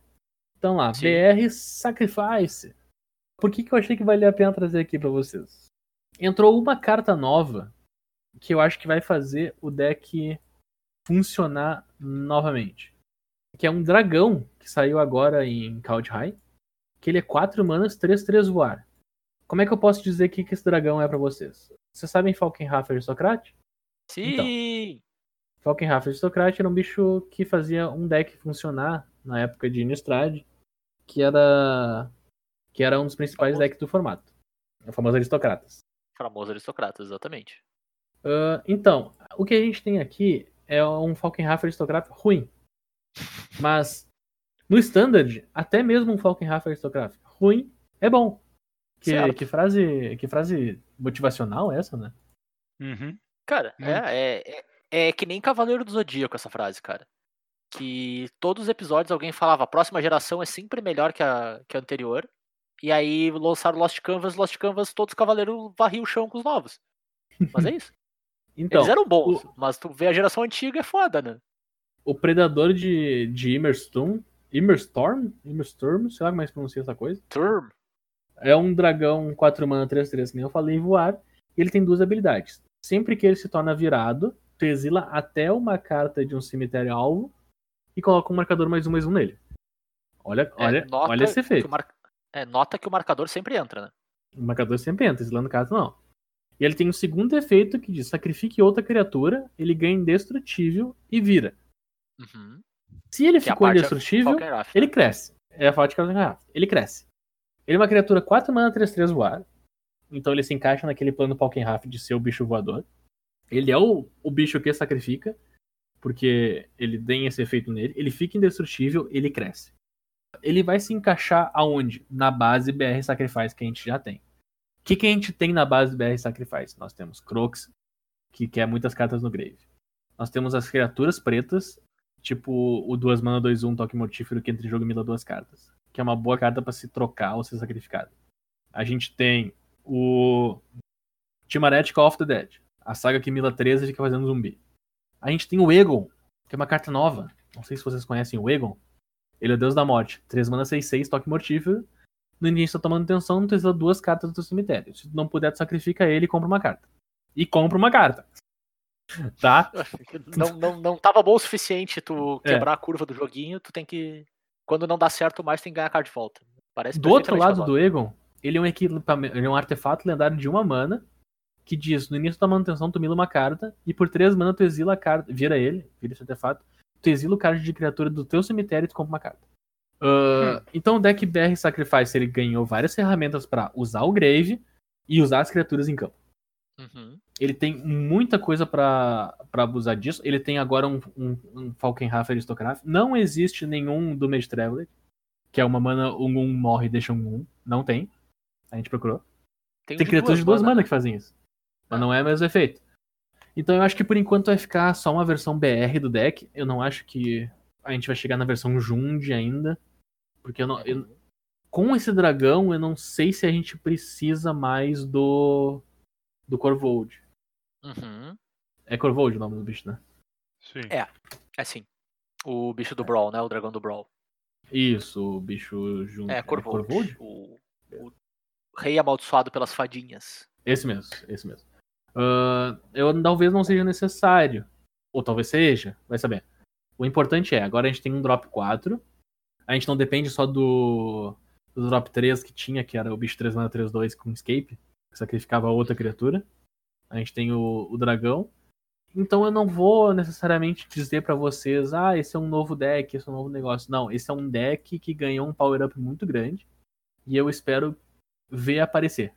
Então lá, Sim. BR Sacrifice. Por que, que eu achei que valia a pena trazer aqui pra vocês? Entrou uma carta nova que eu acho que vai fazer o deck funcionar novamente. Que é um dragão que saiu agora em High. Que ele é 4 manas, 3, 3 voar. Como é que eu posso dizer o que, que esse dragão é pra vocês? Vocês sabem Falkenhafer Aristocrat? Sim! Falkenhafer Aristocrat era um bicho que fazia um deck funcionar na época de Innistrad, que era que era um dos principais Famoso. decks do formato. O famoso Aristocratas. Famoso aristocrata, exatamente. Ah, então, o que a gente tem aqui é um Falkenhafer Aristocrata ruim. Mas no Standard, até mesmo um Falkenhafer Aristocrata ruim é bom. Que, Certo. que frase que frase motivacional é essa, né? Uhum. Cara, é, é, é, é que nem Cavaleiro do Zodíaco essa frase, cara. Que todos os episódios alguém falava, a próxima geração é sempre melhor que a, que a anterior. E aí lançaram Lost Canvas, Lost Canvas, todos os cavaleiros varriam o chão com os novos. Mas é isso. Então, Eles eram bons, mas tu vê a geração antiga é foda, né? o predador de, de Immerstorm, Immerstorm, Immerstorm, sei lá como é que se pronuncia essa coisa. Turm. É um dragão 4 mana 3 3, que nem eu falei, voar. E ele tem duas habilidades. Sempre que ele se torna virado, tu exila até uma carta de um cemitério alvo e coloca um marcador mais um mais um nele. Olha, É, olha, olha esse efeito. o mar- é, nota que o marcador sempre entra, né? O marcador sempre entra, exilando carta não. E ele tem um segundo efeito que diz: sacrifique outra criatura, ele ganha indestrutível e vira. Uhum. Se ele Que é ficou indestrutível, Falkenrath, ele né? cresce. É a falta de Carlos Garrafa. Ele cresce. Ele é uma criatura 4 mana 3-3 voar. Então ele se encaixa naquele plano Palkenrath de ser o bicho voador. Ele é o, o bicho que sacrifica, porque ele tem esse efeito nele. Ele fica indestrutível, ele cresce. Ele vai se encaixar aonde? Na base BR Sacrifice que a gente já tem. O que, que a gente tem na base BR Sacrifice? Nós temos Crocs, que quer muitas cartas no grave. Nós temos as criaturas pretas, tipo o 2 mana 2 1 toque mortífero que entre jogo mila duas cartas, que é uma boa carta pra se trocar ou ser sacrificada. A gente tem o Timaret Call of the Dead, a saga que mila 13 e fica fazendo zumbi. A gente tem o Egon, que é uma carta nova. Não sei se vocês conhecem o Egon. Ele é o deus da morte. 3 mana 6 6 toque mortífero. No início tá tomando atenção, tu exila duas cartas do teu cemitério. Se tu não puder, tu sacrifica ele e compra uma carta. E compra uma carta. Tá? Não, não, não tava bom o suficiente tu É. quebrar a curva do joguinho, tu tem que. Quando não dá certo mais, tem que ganhar a carta de volta. Parece Do outro lado do Egon, ele é um equipamento, ele é um artefato lendário de uma mana que diz, no início da manutenção tu mila uma carta e por três mana tu exila a carta, vira ele, vira esse artefato, tu exila o card de criatura do teu cemitério e tu compra uma carta. Ah, Então o deck BR Sacrifice ele ganhou várias ferramentas pra usar o Grave e usar as criaturas em campo. Uhum. Ele tem muita coisa pra pra abusar disso. Ele tem agora um, um, um Falkenrath Aristocrat. Não existe nenhum do Mage Traveler, que é uma mana, um, um morre e deixa um 1. Não tem. A gente procurou. Tem, Tem criaturas de duas mana, mana que fazem isso. Mas não é o mesmo efeito. Então eu acho que por enquanto vai ficar só uma versão BR do deck. Eu não acho que a gente vai chegar na versão Jund ainda. Porque eu não. eu- com esse dragão, eu não sei se a gente precisa mais do. Do Corvold. Uhum. É Corvold o nome do bicho, né? Sim. É. É sim. O bicho do Brawl, né? O dragão do Brawl. Isso, o bicho junto. É, Corvold. Corvold? O, o rei amaldiçoado pelas fadinhas. Esse mesmo, esse mesmo. Ah, eu talvez não seja necessário. Ou talvez seja, vai saber. O importante é, agora a gente tem um drop 4. A gente não depende só do, do drop 3 que tinha, que era o bicho 3 mana 3 2 com escape, que sacrificava outra criatura. A gente tem o, o dragão. Então eu não vou necessariamente dizer pra vocês, ah, esse é um novo deck, esse é um novo negócio. Não, esse é um deck que ganhou um power up muito grande. E eu espero ver aparecer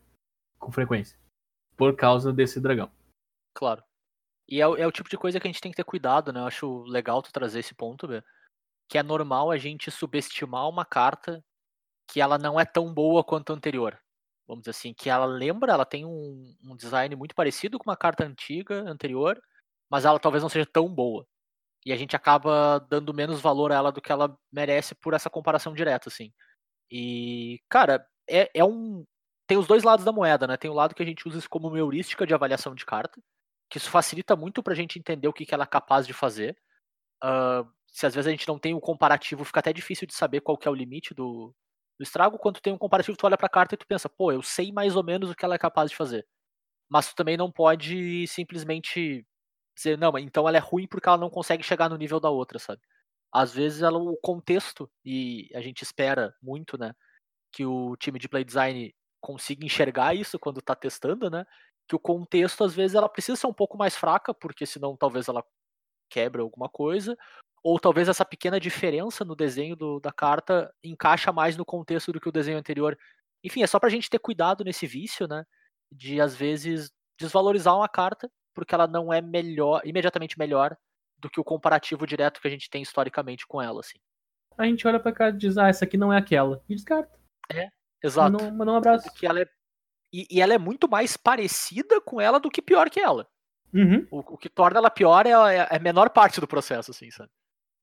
com frequência. Por causa desse dragão. Claro. E é, o- é o tipo de coisa que a gente tem que ter cuidado, né? Eu acho legal tu trazer esse ponto, Bê. Que é normal a gente subestimar uma carta que ela não é tão boa quanto a anterior. Vamos dizer assim, que ela lembra, ela tem um, um design muito parecido com uma carta antiga, anterior, mas ela talvez não seja tão boa. E a gente acaba dando menos valor a ela do que ela merece por essa comparação direta, assim. E, cara, é, é um. Tem os dois lados da moeda, né? Tem o lado que a gente usa isso como uma heurística de avaliação de carta, que isso facilita muito pra gente entender o que, que ela é capaz de fazer. Ah, se às vezes a gente não tem um comparativo, fica até difícil de saber qual que é o limite do, do estrago. Quando tem um comparativo, tu olha pra carta e tu pensa, pô, eu sei mais ou menos o que ela é capaz de fazer. Mas tu também não pode simplesmente dizer, não, então ela é ruim porque ela não consegue chegar no nível da outra, sabe? Às vezes ela, o contexto, e a gente espera muito, né, que o time de play design consiga enxergar isso quando tá testando, né? Que o contexto, às vezes, ela precisa ser um pouco mais fraca, porque senão talvez ela quebra alguma coisa, ou talvez essa pequena diferença no desenho do- da carta encaixa mais no contexto do que o desenho anterior. Enfim, é só pra gente ter cuidado nesse vício, né? De às vezes desvalorizar uma carta porque ela não é melhor, imediatamente melhor do que o comparativo direto que a gente tem historicamente com ela, assim. A gente olha pra cá e diz, ah, essa aqui não é aquela. E descarta. Exato. Manda um- manda um abraço. Que ela é e, e ela é muito mais parecida com ela do que pior que ela. Uhum. O, o que torna ela pior é a, é a menor parte do processo, assim, sabe?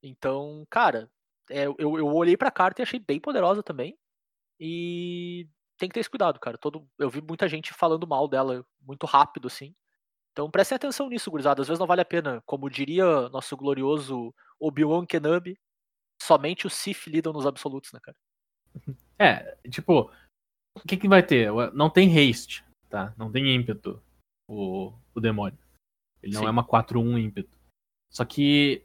Então, cara, é, eu, eu olhei pra carta e achei bem poderosa também. E tem que ter esse cuidado, cara. Todo, eu vi muita gente falando mal dela muito rápido, assim. Então prestem atenção nisso, gurizada. Às vezes não vale a pena. Como diria nosso glorioso Obi-Wan Kenobi, somente os Sith lidam nos absolutos, né, cara? É, tipo, o que que vai ter? Não tem haste, tá? Não tem ímpeto o, o demônio. Ele não Sim. é uma 4-1 ímpeto. Só que,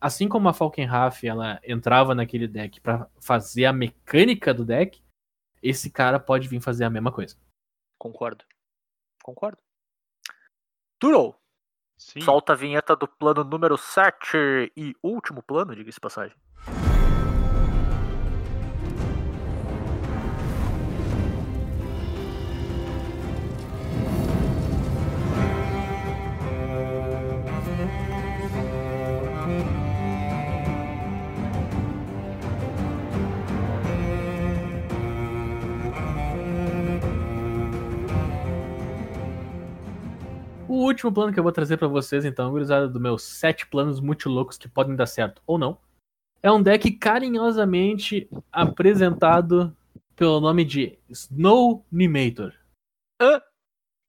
assim como a Falkenrath, ela entrava naquele deck pra fazer a mecânica do deck, esse cara pode vir fazer a mesma coisa. Concordo. Concordo. Turo, Sim. solta a vinheta do plano número 7 e último plano, diga-se passagem. Último plano que eu vou trazer pra vocês, então, gurizada, dos meus sete planos muito loucos que podem dar certo ou não, é um deck carinhosamente apresentado pelo nome de Snownimator.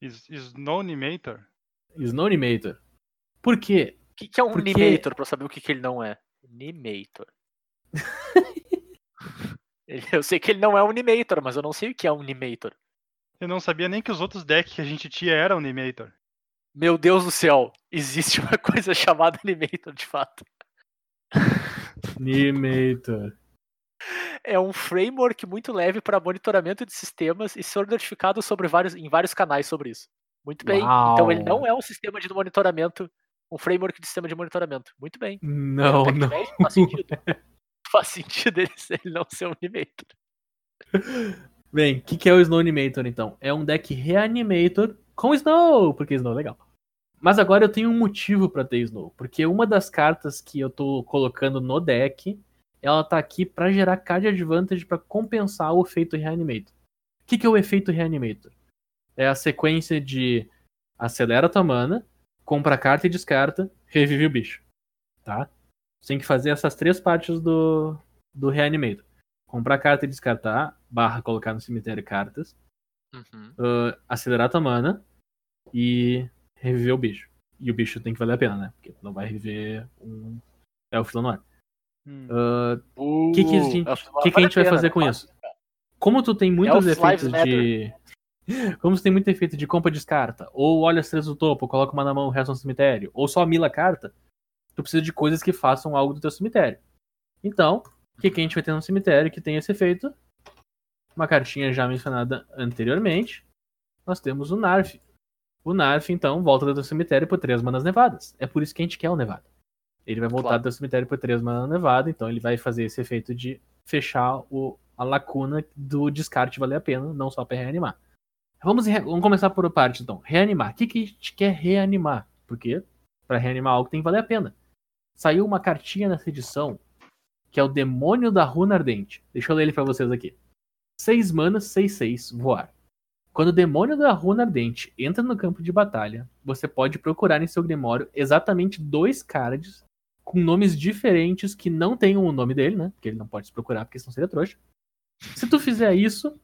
Is- Snownimator? Snownimator. Por quê? O que, que é um Porque- Nimator, pra eu saber o que, que ele não é? Nimator. Eu sei que ele não é um Nimator, mas eu não sei o que é um Nimator. Eu não sabia nem que os outros decks que a gente tinha eram Nimator. Meu Deus do céu, existe uma coisa chamada Nimator de fato. Nimator. É um framework muito leve para monitoramento de sistemas e ser notificado sobre vários, em vários canais sobre isso. Muito bem. Então ele Uau. não é um sistema de monitoramento, um framework de sistema de monitoramento. Muito bem. Não, Deck não. Faz sentido. faz sentido ele, ele não ser um Nimator. Bem, o que, que é o Snownimator então? É um deck Reanimator com Snow, porque Snow é legal. Mas agora eu tenho um motivo pra ter Snow, porque uma das cartas que eu tô colocando no deck, ela tá aqui pra gerar card advantage pra compensar o efeito Reanimator. O que, que é o efeito Reanimator? É a sequência de acelera tua mana, compra a carta e descarta, revive o bicho. Tá? Você tem que fazer essas três partes do, do Reanimator comprar carta e descartar, barra colocar no cemitério cartas, Uhum. ah, acelerar tua mana e reviver o bicho. E o bicho tem que valer a pena, né? Porque tu não vai reviver um Elf Lanoir. Hum. O que, que a gente, Uh, que que a gente vai fazer com né? isso? Como tu tem muitos Elf efeitos de. Como tu tem muito efeito de compra descarta, ou olha as três do topo, coloca uma na mão, o resto no cemitério, ou só mila a carta, tu precisa de coisas que façam algo do teu cemitério. Então, o que, que a gente vai ter no cemitério que tem esse efeito? Uma cartinha já mencionada anteriormente. Nós temos o Narf. O Narf, então, volta do cemitério por três manas nevadas. É por isso que a gente quer o Nevada. Ele vai voltar Claro. do cemitério por três manas nevadas, então ele vai fazer esse efeito de fechar o, a lacuna do descarte valer a pena, não só para reanimar. Vamos, re- vamos começar por parte, então. Reanimar. O que, que a gente quer reanimar? Porque para reanimar algo tem que valer a pena. Saiu uma cartinha nessa edição que é o Demônio da Runa Ardente. Deixa eu ler ele pra vocês aqui. 6 manas, 6-6, voar. Quando o Demônio da Runa Ardente entra no campo de batalha, você pode procurar em seu Grimório exatamente dois cards com nomes diferentes que não tenham o nome dele, né? Porque ele não pode se procurar, porque senão seria trouxa. Se tu fizer isso,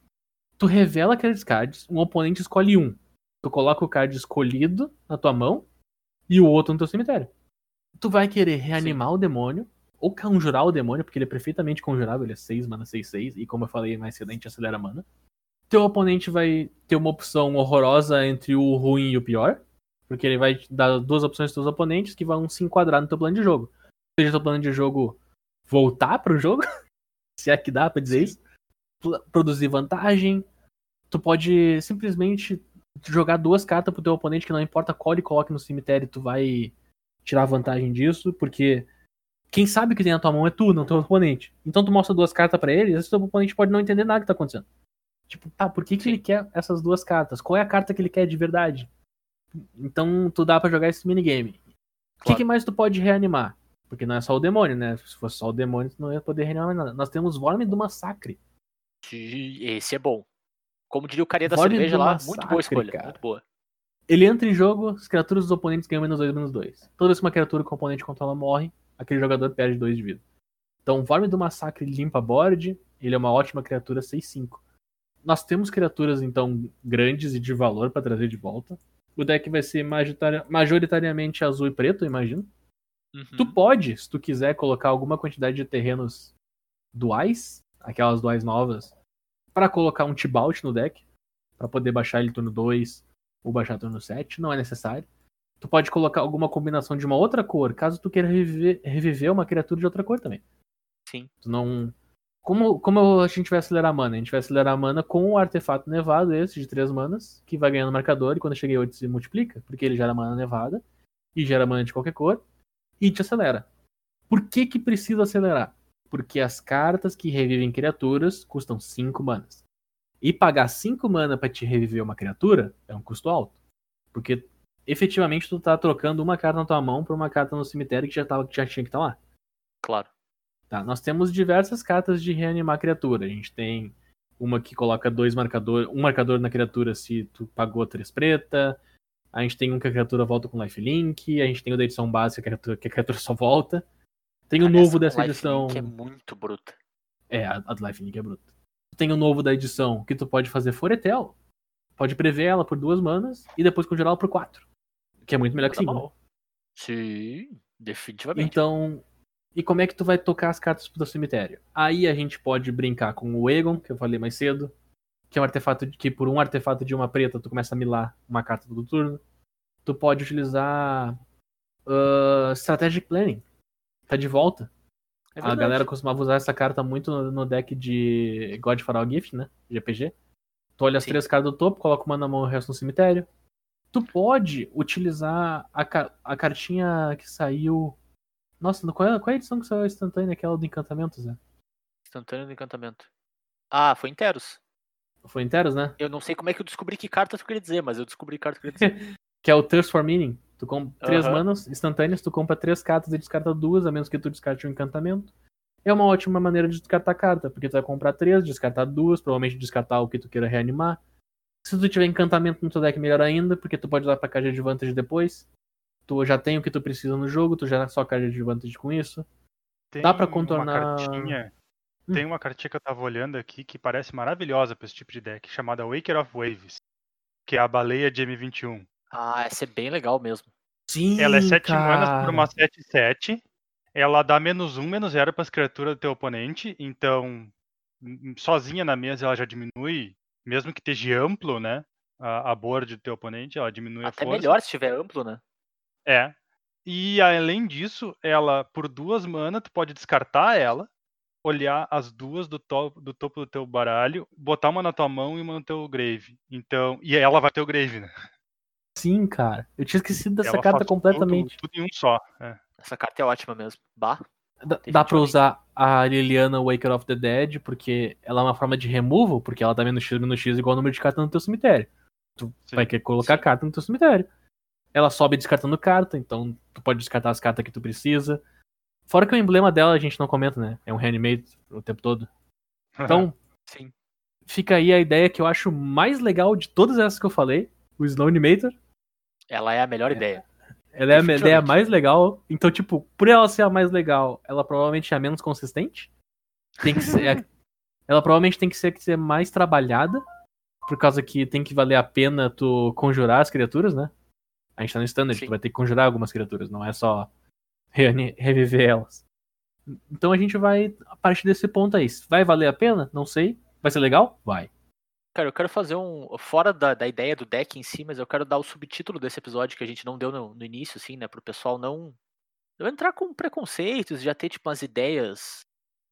tu revela aqueles cards, um oponente escolhe um. Tu coloca o card escolhido na tua mão e o outro no teu cemitério. Tu vai querer reanimar o demônio ou conjurar o demônio, porque ele é perfeitamente conjurável, ele é 6 mana 6 6 e como eu falei mais cedo, a gente acelera a mana. Teu oponente vai ter uma opção horrorosa entre o ruim e o pior, porque ele vai dar duas opções dos teus oponentes que vão se enquadrar no teu plano de jogo. Seja teu plano de jogo voltar pro jogo, se é que dá pra dizer isso, produzir vantagem, tu pode simplesmente jogar duas cartas pro teu oponente que não importa qual ele coloque no cemitério, tu vai tirar vantagem disso, porque quem sabe que tem na tua mão é tu, não teu oponente. Então tu mostra duas cartas pra ele, e esse teu oponente pode não entender nada que tá acontecendo. Tipo, tá, por que, que ele quer essas duas cartas? Qual é a carta que ele quer de verdade? Então tu dá pra jogar esse minigame. O que, Claro. que mais tu pode reanimar? Porque não é só o demônio, né? Se fosse só o demônio, tu não ia poder reanimar nada. Nós temos Vorme do Massacre. Esse é bom. Como diria o carinha da cerveja lá, massacre, muito boa escolha. cara. Muito boa. Ele entra em jogo, as criaturas dos oponentes ganham menos 2, menos 2. Toda vez que uma criatura que o oponente controla morre, aquele jogador perde 2 de vida. Então, Vorme do Massacre limpa board, ele é uma ótima criatura 6-5. Nós temos criaturas, então, grandes e de valor pra trazer de volta. O deck vai ser majoritaria- majoritariamente azul e preto, eu imagino. Uhum. Tu pode, se tu quiser, colocar alguma quantidade de terrenos duais, aquelas duais novas, pra colocar um Tibalt no deck, pra poder baixar ele turno 2 ou baixar turno 7, não é necessário. Tu pode colocar alguma combinação de uma outra cor, caso tu queira reviver, reviver uma criatura de outra cor também. Sim. Tu não Como, como a gente vai acelerar a mana? A gente vai acelerar a mana com o artefato nevado, esse de 3 manas, que vai ganhando marcador e quando chega em 8 se multiplica, porque ele gera mana nevada e gera mana de qualquer cor e te acelera. Por que que precisa acelerar? Porque as cartas que revivem criaturas custam 5 manas. E pagar 5 mana pra te reviver uma criatura é um custo alto. Porque efetivamente tu tá trocando uma carta na tua mão por uma carta no cemitério que já, tava, que já tinha que estar lá. Claro. Tá, nós temos diversas cartas de reanimar criatura. A gente tem uma que coloca dois marcador, um marcador na criatura se tu pagou três preta. A gente tem um que a criatura volta com lifelink. A gente tem o da edição básica que a criatura, que a criatura só volta. Tem o Cara, novo essa dessa edição. Link é muito bruta. É, a, a do lifelink é bruta. Tem o novo da edição que tu pode fazer Foretel. Pode prever ela por duas manas e depois congelar ela por quatro. Que é muito melhor que Tá bom. Sim, definitivamente. Então, e como é que tu vai tocar as cartas do cemitério? Aí a gente pode brincar com o Egon, que eu falei mais cedo, que é um artefato de, que por um artefato de uma preta tu começa a milar uma carta do turno. Tu pode utilizar ah, Strategic Planning. Tá de volta. É a galera costumava usar essa carta muito no, no deck de God for All Gift, né? GPG. Tu olha as Sim. três cartas do topo, coloca uma na mão e o resto no cemitério. Tu pode utilizar a, ca- a cartinha que saiu. Nossa, qual é, qual é a edição que saiu instantânea? Aquela do encantamento, Zé? Instantâneo do encantamento. Ah, foi inteiros. Foi inteiros, né? Eu não sei como é que eu descobri que carta tu queria dizer, mas eu descobri que carta tu queria dizer. Que é o Thirst for Meaning. Tu compra três manas instantâneas, tu compra três cartas e descarta duas, a menos que tu descarte um encantamento. É uma ótima maneira de descartar carta, porque tu vai comprar três, descartar duas, provavelmente descartar o que tu queira reanimar. Se tu tiver encantamento no teu deck, melhor ainda, porque tu pode usar pra card de advantage depois. Tu já tem o que tu precisa no jogo, tu gera só card de advantage com isso. Tem Dá pra uma contornar- cartinha- Hum. Tem uma cartinha que eu tava olhando aqui que parece maravilhosa pra esse tipo de deck, chamada Waker of Waves, que é a baleia de M21. Ah, essa é bem legal mesmo. Sim, Ela é 7 cara. manas por uma 7-7. Ela dá menos 1, menos 0 para as criaturas do teu oponente. Então, m- sozinha na mesa ela já diminui, mesmo que esteja amplo, né? A, a board do teu oponente, ela diminui Até a força. melhor se tiver amplo, né? É. E além disso, ela, por duas mana, tu pode descartar ela, olhar as duas do, to do topo do teu baralho, botar uma na tua mão e uma no teu grave. Então, e ela vai ter o grave, né? Sim, cara. Eu tinha esquecido dessa Ela carta faz completamente. Tudo, tudo em um só. é. Essa carta é ótima mesmo. Bah. Dá, dá pra usar a Liliana Waker of the Dead, porque ela é uma forma de removal, porque ela dá menos X, menos X igual ao número de cartas no teu cemitério. Tu Sim. vai querer colocar Sim. carta no teu cemitério. Ela sobe descartando carta, então tu pode descartar as cartas que tu precisa. Fora que o emblema dela a gente não comenta, né? É um reanimate o tempo todo. Então, Sim. fica aí a ideia que eu acho mais legal de todas essas que eu falei, o Snow Animator. Ela é a melhor ideia. Ela é a ideia Definitivamente. mais legal. Então, tipo, por ela ser a mais legal, ela provavelmente é a menos consistente. Tem que ser. ela provavelmente tem que ser, que ser mais trabalhada. Por causa que tem que valer a pena tu conjurar as criaturas, né? A gente tá no standard, Sim. tu vai ter que conjurar algumas criaturas, não é só reviver elas. Então a gente vai, a partir desse ponto aí, vai valer a pena? Não sei. Vai ser legal? Vai. Cara, eu quero fazer um. Fora da, da ideia do deck em si, mas eu quero dar o subtítulo desse episódio que a gente não deu no, no início, assim, né? Pro pessoal não. Não entrar com preconceitos, já ter, tipo, umas ideias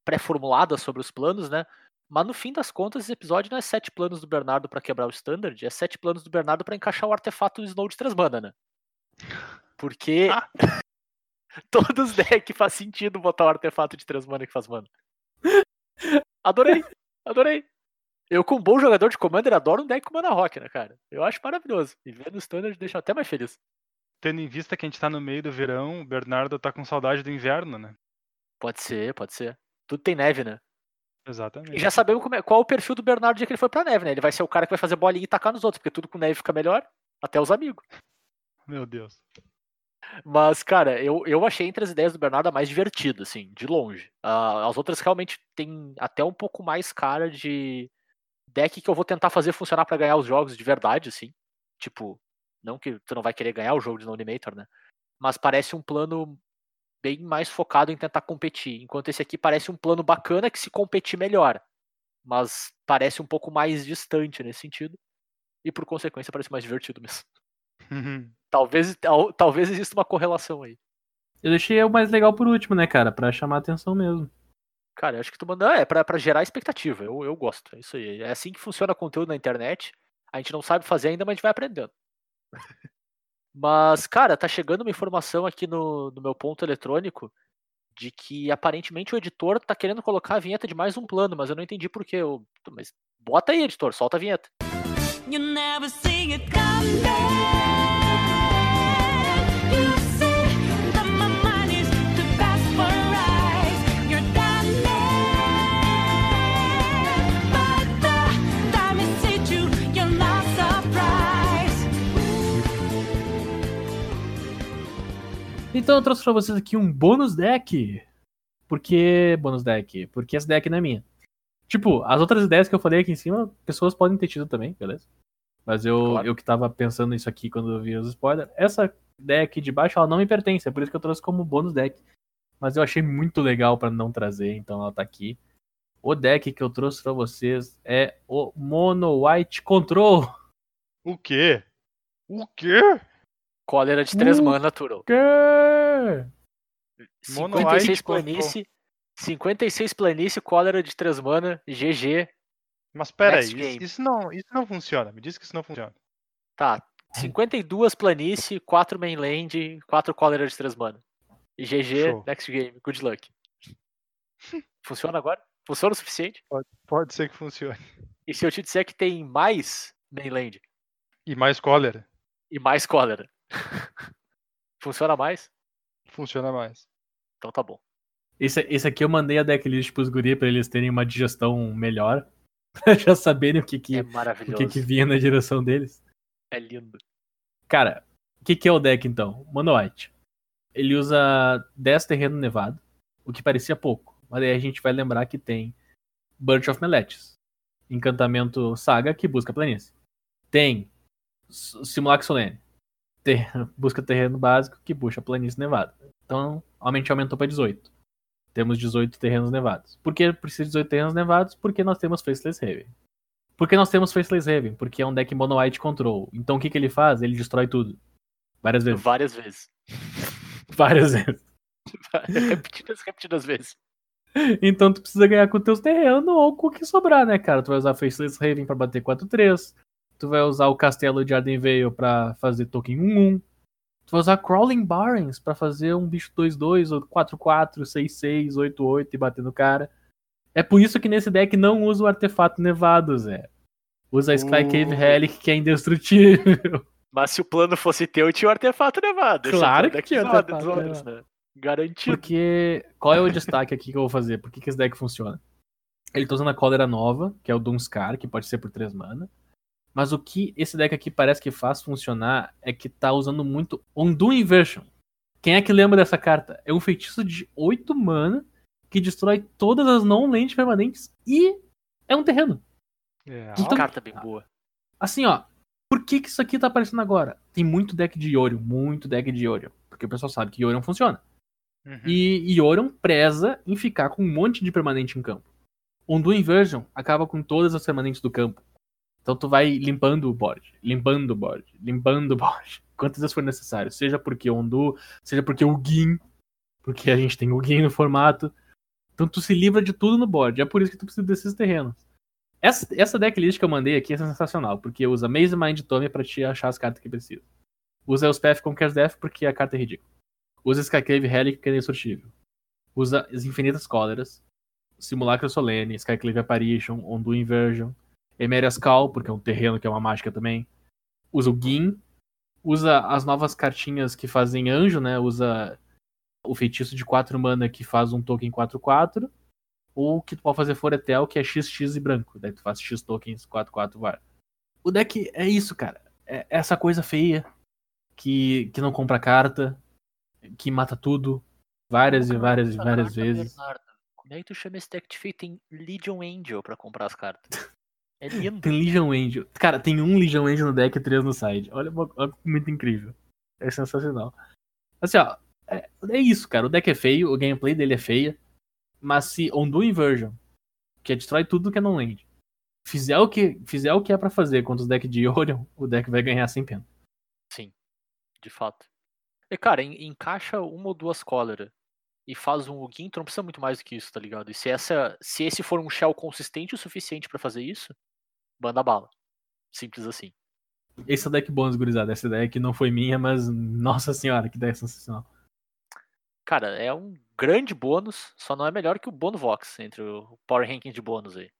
pré-formuladas sobre os planos, né? Mas no fim das contas, esse episódio não é sete planos do Bernardo pra quebrar o standard, é sete planos do Bernardo pra encaixar o artefato Snow de 3 mana, né? Porque Ah. todos os decks faz sentido botar o artefato de 3 mana que faz mana. Adorei, adorei. Eu, como bom jogador de Commander, adoro um deck com Mana Rock, né, cara? Eu acho maravilhoso. E vendo o Standard deixa até mais feliz. Tendo em vista que a gente tá no meio do verão, o Bernardo tá com saudade do inverno, né? Pode ser, pode ser. Tudo tem neve, né? E Exatamente. já sabemos como é- qual é o perfil do Bernardo dia que ele foi pra neve, né? Ele vai ser o cara que vai fazer bolinha e tacar nos outros, porque tudo com neve fica melhor, até os amigos. Meu Deus. Mas, cara, eu, eu achei entre as ideias do Bernardo a mais divertida, assim, de longe. Ah, as outras realmente têm até um pouco mais cara de deck que eu vou tentar fazer funcionar pra ganhar os jogos de verdade, assim. Tipo, não que tu não vai querer ganhar o jogo de No Animator, né? Mas parece um plano bem mais focado em tentar competir. Enquanto esse aqui parece um plano bacana que se competir melhor. Mas parece um pouco mais distante nesse sentido. E por consequência parece mais divertido mesmo. Talvez, tal- talvez exista uma correlação aí. Eu deixei o mais legal por último, né, cara? Pra chamar atenção mesmo. Cara, eu acho que tu manda. É pra, pra gerar expectativa. Eu, eu gosto. É isso aí. É assim que funciona conteúdo na internet. A gente não sabe fazer ainda, mas a gente vai aprendendo. mas, cara, tá chegando uma informação aqui no, no meu ponto eletrônico de que aparentemente o editor tá querendo colocar a vinheta de mais um plano, mas eu não entendi por quê. Eu, mas bota aí, editor, solta a vinheta. You never see it coming. Então eu trouxe pra vocês aqui um bônus deck. Por que bônus deck? Porque essa deck não é minha. Tipo, as outras ideias que eu falei aqui em cima, pessoas podem ter tido também, beleza? Mas eu, Claro. eu que tava pensando nisso aqui quando eu vi os spoilers. Essa deck de baixo, ela não me pertence, é por isso que eu trouxe como bônus deck. Mas eu achei muito legal pra não trazer, então ela tá aqui. O deck que eu trouxe pra vocês é o Mono White Control. O quê? O quê? Cólera de 3 Uh. mana, Turo. Que? Mono 56 White planície. 56 planície, cólera de 3 mana, GG. Mas pera aí, isso, não, isso não funciona. Me diz que isso não funciona. Tá. 52 planície, 4 mainland, 4 cólera de 3 mana. E GG, Show. next game. Good luck. Funciona agora? Funciona o suficiente? Pode ser que funcione. E se eu te disser que tem mais mainland E mais cólera. e mais cólera? Funciona mais? Funciona mais. Então tá bom. Esse, esse aqui eu mandei a decklist pros guri pra eles terem uma digestão melhor. Pra já saberem o que que, É o que que vinha na direção deles. É lindo. Cara, o que, que é o deck então? Mono White. Ele usa 10 terreno nevado, o que parecia pouco. Mas aí a gente vai lembrar que tem Bunch of Meletes, encantamento saga que busca planície. Tem S- Simulacro Solene, ter- busca terreno básico que puxa planície nevada. Então, aumente aumentou para 18. Temos 18 terrenos nevados. Por que precisa de 18 terrenos nevados? Porque nós temos Faceless Haven. Por que nós temos Faceless Haven? Porque é um deck Mono White Control. Então o que, que ele faz? Ele destrói tudo. Várias vezes. Várias vezes. Várias vezes. repetidas, repetidas vezes. Então tu precisa ganhar com teus terrenos ou com o que sobrar, né, cara? Tu vai usar Faceless Haven pra bater 4-3. Tu vai usar o Castelo de Ardenvale pra fazer token 1-1. Tu vai usar Crawling Barrens pra fazer um bicho 2-2 ou 4-4, 6-6, 8-8 e bater no cara. É por isso que nesse deck não usa o artefato nevado, Zé. Usa a Sky Cave Uh. Relic, que é indestrutível. Mas se o plano fosse teu, tinha o artefato nevado. É Claro que tinha artefato olhos, né? Garantido. Porque. Qual é o destaque aqui que eu vou fazer? Por que, que esse deck funciona? Ele tá usando a cólera nova, que é o Dunscar, que pode ser por 3 mana. Mas o que esse deck aqui parece que faz funcionar é que tá usando muito Undo Inversion. Quem é que lembra dessa carta? É um feitiço de 8 mana que destrói todas as non-land permanentes e é um terreno. É, Que Então- carta bem boa. Assim, ó. Por que, que isso aqui tá aparecendo agora? Tem muito deck de Yorion, muito deck de Yorion. Porque o pessoal sabe que Yorion funciona. Uhum. E Yorion preza em ficar com um monte de permanente em campo. Undo Inversion acaba com todas as permanentes do campo. Então tu vai limpando o board, limpando o board, limpando o board. Quantas vezes for necessário. Seja porque o Undo, seja porque o Gin, porque a gente tem o Gin no formato. Então tu se livra de tudo no board. É por isso que tu precisa desses terrenos. Essa, essa decklist que eu mandei aqui é sensacional, porque usa Maze Mind Tome pra te achar as cartas que precisa. Usa Elspeth Conquers Death porque a carta é ridícula. Usa Skyclave Relic que é indestrutível. Usa as Infinitas Cóleras. Simulacro Solene, Skyclave Apparition, Undo Inversion. Emeria's Call, porque é um terreno que é uma mágica também. Usa o Gin. Usa as novas cartinhas que fazem anjo, né? Usa o feitiço de 4 mana que faz um token 4-4. Ou que tu pode fazer Foretel, que é XX e branco. Daí tu faz X tokens 4-4 var. O deck é isso, cara. É essa coisa feia que, que não compra carta, que mata tudo várias e várias e várias vezes. Bernardo, Como é que tu chama esse deck de feio? Tem Legion Angel pra comprar as cartas. É lindo. Tem Legion Angel. Cara, tem um Legion Angel no deck e três no side. Olha, olha muito incrível. É sensacional. Assim, ó. É, é isso, cara. O deck é feio, o gameplay dele é feia. Mas se Undo Inversion, que é destrói tudo que é non-land, fizer o que, fizer o que é pra fazer contra os decks de Orion, o deck vai ganhar sem pena. Sim, de fato. E, cara, en- encaixa uma ou duas cólera e faz um tu não precisa muito mais do que isso, tá ligado? E se, essa, se esse for um shell consistente o suficiente pra fazer isso, banda bala. Simples assim. Esse é o deck bônus, gurizada. Essa ideia aqui não foi minha, mas nossa senhora, que ideia sensacional. Cara, é um grande bônus, só não é melhor que o Bono Vox entre o Power Ranking de bônus aí.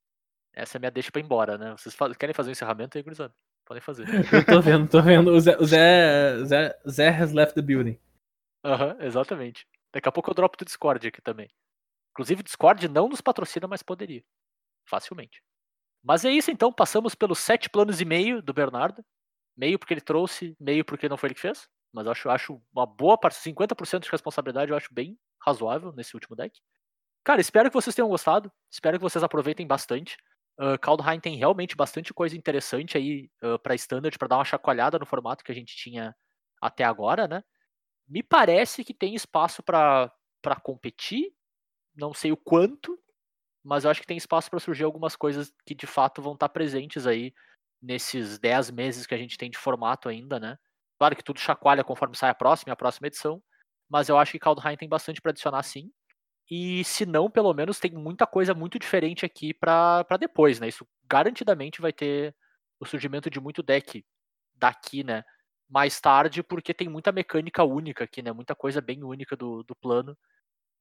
Essa é a minha deixa pra ir embora, né? Vocês querem fazer um encerramento aí, gurizada? Podem fazer. Eu tô vendo, tô vendo. O Zé, o Zé, Zé, Zé has left the building. Aham, exatamente. Daqui a pouco eu dropo do Discord aqui também. Inclusive, o Discord não nos patrocina, mas poderia. Facilmente. Mas é isso então, passamos pelos sete planos e meio do Bernardo. Meio porque ele trouxe, meio porque não foi ele que fez. Mas acho, acho uma boa parte, 50% de responsabilidade, eu acho bem razoável nesse último deck. Cara, espero que vocês tenham gostado. Espero que vocês aproveitem bastante. Uh, Kaldheim tem realmente bastante coisa interessante aí uh, para Standard, para dar uma chacoalhada no formato que a gente tinha até agora, né? Me parece que tem espaço para competir. Não sei o quanto, mas eu acho que tem espaço para surgir algumas coisas que de fato vão estar presentes aí nesses 10 meses que a gente tem de formato ainda, né? Claro que tudo chacoalha conforme sai a próxima e a próxima edição, mas eu acho que Kaldheim tem bastante para adicionar sim. E se não, pelo menos tem muita coisa muito diferente aqui para depois, né? Isso garantidamente vai ter o surgimento de muito deck daqui, né? Mais tarde, porque tem muita mecânica única aqui, né? Muita coisa bem única do, do plano,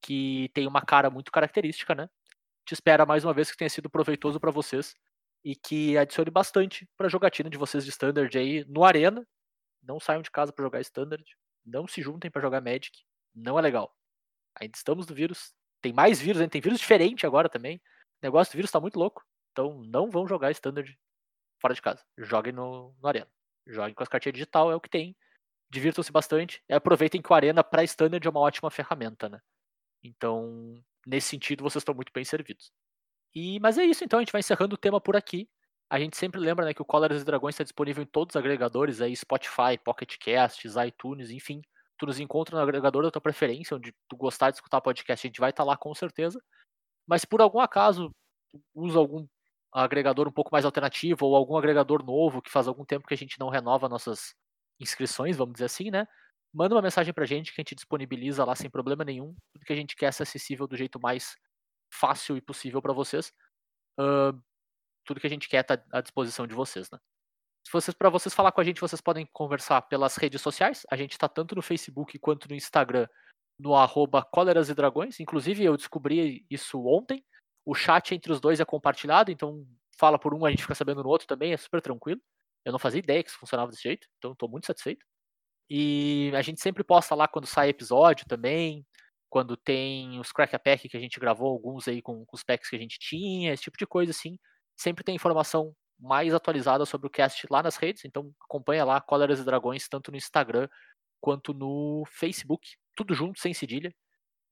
que tem uma cara muito característica, né? Te espera mais uma vez que tenha sido proveitoso para vocês e que adicione bastante para jogatina de vocês de Standard aí no Arena. Não saiam de casa para jogar Standard, não se juntem para jogar Magic, não é legal. Ainda estamos no vírus, tem mais vírus, ainda tem vírus diferente agora também. O negócio do vírus tá muito louco, então não vão jogar Standard fora de casa. Joguem no, no Arena. Joguem com as cartinhas digital, é o que tem. Divirtam-se bastante e aproveitem que o Arena para Standard é uma ótima ferramenta, né? Então, nesse sentido, vocês estão muito bem servidos. E, mas é isso, então, a gente vai encerrando o tema por aqui. A gente sempre lembra né, que o Cóleras e Dragões está disponível em todos os agregadores, aí, Spotify, Pocket Casts, iTunes, enfim. Tu nos encontra no agregador da tua preferência, onde tu gostar de escutar podcast, a gente vai estar lá com certeza. Mas por algum acaso usa algum agregador um pouco mais alternativo ou algum agregador novo que faz algum tempo que a gente não renova nossas inscrições, vamos dizer assim, né? Manda uma mensagem pra gente que a gente disponibiliza lá sem problema nenhum. Tudo que a gente quer ser acessível do jeito mais fácil e possível para vocês. Uh, tudo que a gente quer tá à disposição de vocês, né? Se vocês, para vocês falar com a gente, vocês podem conversar pelas redes sociais. A gente está tanto no Facebook quanto no Instagram, no arroba e Dragões. Inclusive, eu descobri isso ontem. O chat entre os dois é compartilhado, então fala por um, a gente fica sabendo no outro também, é super tranquilo. Eu não fazia ideia que isso funcionava desse jeito, então estou muito satisfeito. E a gente sempre posta lá quando sai episódio também, quando tem os Crack a Pack que a gente gravou, alguns aí com, com os packs que a gente tinha, esse tipo de coisa assim. Sempre tem informação mais atualizada sobre o cast lá nas redes, então acompanha lá Cóleras e Dragões, tanto no Instagram quanto no Facebook, tudo junto, sem cedilha.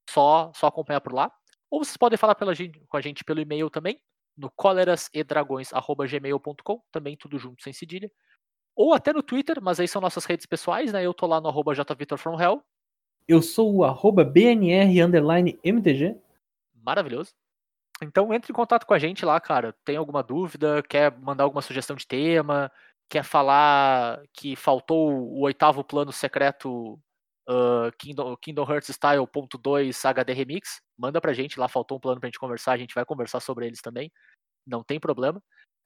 Só, só acompanhar por lá. Ou vocês podem falar pela com a gente pelo e-mail também, no colerasedragões.gmail.com, também tudo junto, sem cedilha. Ou até no Twitter, mas aí são nossas redes pessoais, né? Eu tô lá no arroba jvitorfromhell, Eu sou o arroba BNR underline MTG. maravilhoso. Então entre em contato com a gente lá, cara. Tem alguma dúvida, quer mandar alguma sugestão de tema, quer falar que faltou o oitavo plano secreto uh, Kingdom, Kingdom Hearts Style ponto .2 HD Remix, manda pra gente lá, faltou um plano pra gente conversar, a gente vai conversar sobre eles também, não tem problema.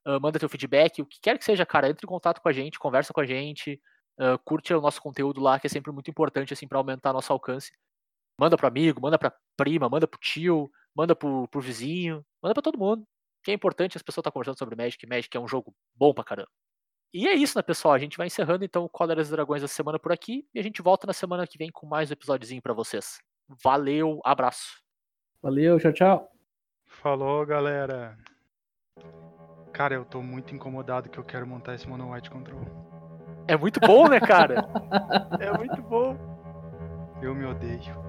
Uh, manda teu feedback, o que quer que seja, cara, entre em contato com a gente, conversa com a gente, uh, curte o nosso conteúdo lá, que é sempre muito importante, assim, para aumentar nosso alcance. Manda pro amigo, manda pra prima, manda pro tio, manda pro, pro vizinho, manda pra todo mundo. Que é importante as pessoas estar conversando sobre Magic, Magic é um jogo bom pra caramba. E é isso, né, pessoal? A gente vai encerrando então o Cóleras e Dragões essa semana por aqui e a gente volta na semana que vem com mais um episódiozinho pra vocês. Valeu, abraço. Valeu, tchau, tchau. Falou, galera. Cara, eu tô muito incomodado que eu quero montar esse Mono White Control. É muito bom, né, cara? é muito bom. Eu me odeio.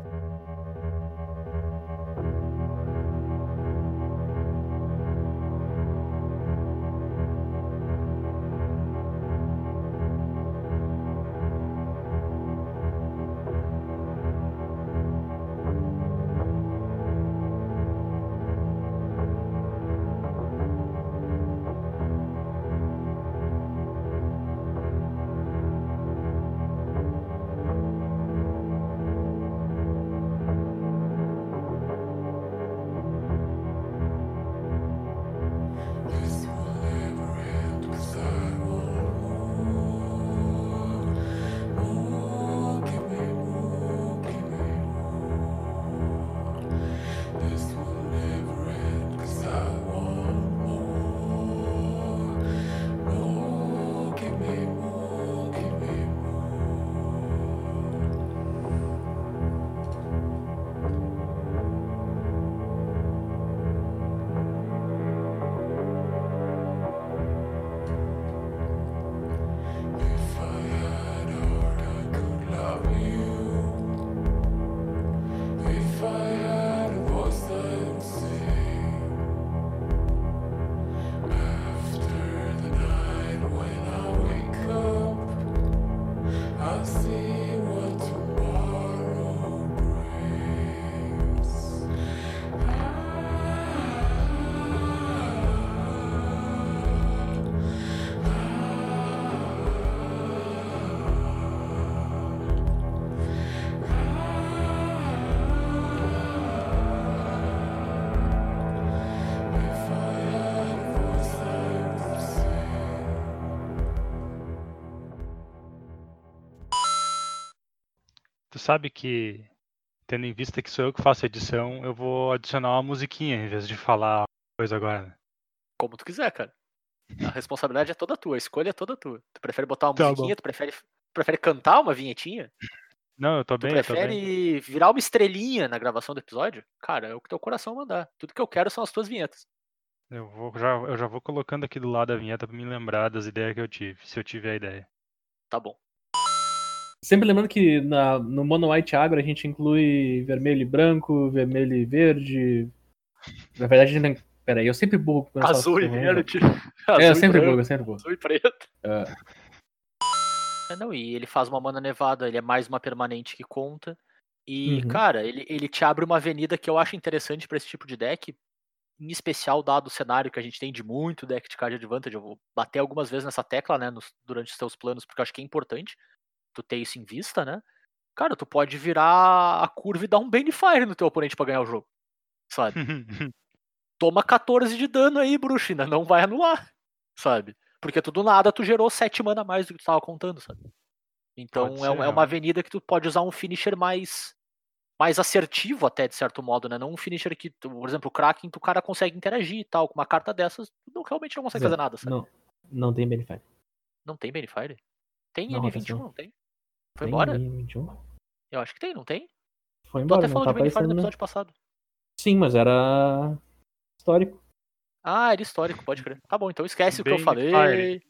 Sabe que, tendo em vista que sou eu que faço a edição, eu vou adicionar uma musiquinha em vez de falar coisa agora. né? Como tu quiser, cara. A responsabilidade é toda tua, a escolha é toda tua. Tu prefere botar uma Tá bom. musiquinha, tu prefere, prefere cantar uma vinhetinha? Não, eu tô Tu bem, eu tô bem. prefere virar uma estrelinha na gravação do episódio? Cara, é o que teu coração mandar. Tudo que eu quero são as tuas vinhetas. Eu, vou, já, eu já vou colocando aqui do lado a vinheta pra me lembrar das ideias que eu tive, se eu tiver a ideia. Tá bom. Sempre lembrando que na, no Mono White Agro a gente inclui vermelho e branco, vermelho e verde. Na verdade, a gente tem. Peraí, eu sempre burro com essa Azul e né? verde. É, azul eu e sempre burro, eu sempre burro. Azul e preto. É. É, não, e ele faz uma mana nevada, ele é mais uma permanente que conta. E, Uhum. cara, ele, ele te abre uma avenida que eu acho interessante pra esse tipo de deck. Em especial, dado o cenário que a gente tem de muito deck de card advantage. Eu vou bater algumas vezes nessa tecla, né, nos- durante os teus planos, porque eu acho que é importante tu ter isso em vista, né? Cara, tu pode virar a curva e dar um Banefire no teu oponente pra ganhar o jogo. Sabe? toma 14 de dano aí, bruxo, ainda não vai anular, sabe? Porque tu do nada tu gerou 7 mana a mais do que tu tava contando, sabe? Então é, ser, um- é uma avenida que tu pode usar um finisher mais mais assertivo até, de certo modo, né? Não um finisher que, tu- por exemplo, o Kraken, tu o cara consegue interagir e tal, com uma carta dessas, tu não, realmente não consegue fazer nada, sabe? Não, Não, não tem Benefire. tem Banefire? Tem Não, M21, atenção. não tem? Foi Tem embora? em 21? Eu acho que tem, não tem? Foi Tu embora, até não falou tá de Banefire no episódio passado. Sim, mas era histórico. Ah, era histórico, pode crer. Tá bom, então esquece o que eu falei.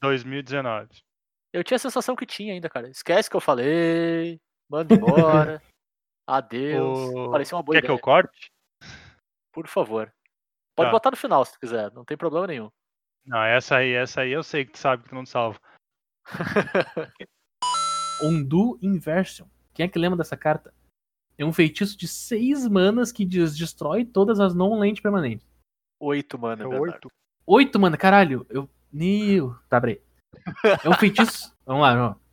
2019. Eu tinha a sensação que tinha ainda, cara. Esquece o que eu falei. Manda embora. Adeus. O- Parecia uma boa Quer que ideia. eu corte? Por favor. Pode Tá. botar no final se tu quiser. Não tem problema nenhum. Não, essa aí, essa aí eu sei que tu sabe que tu não salva. Undo Inversion. Quem é que lembra dessa carta? É um feitiço de 6 manas que diz destrói todas as non-land permanentes. Oito, mano. É É oito. 8, mana, caralho. Eu. Nil. Tá, peraí. É um feitiço. Vamos lá, vamos lá.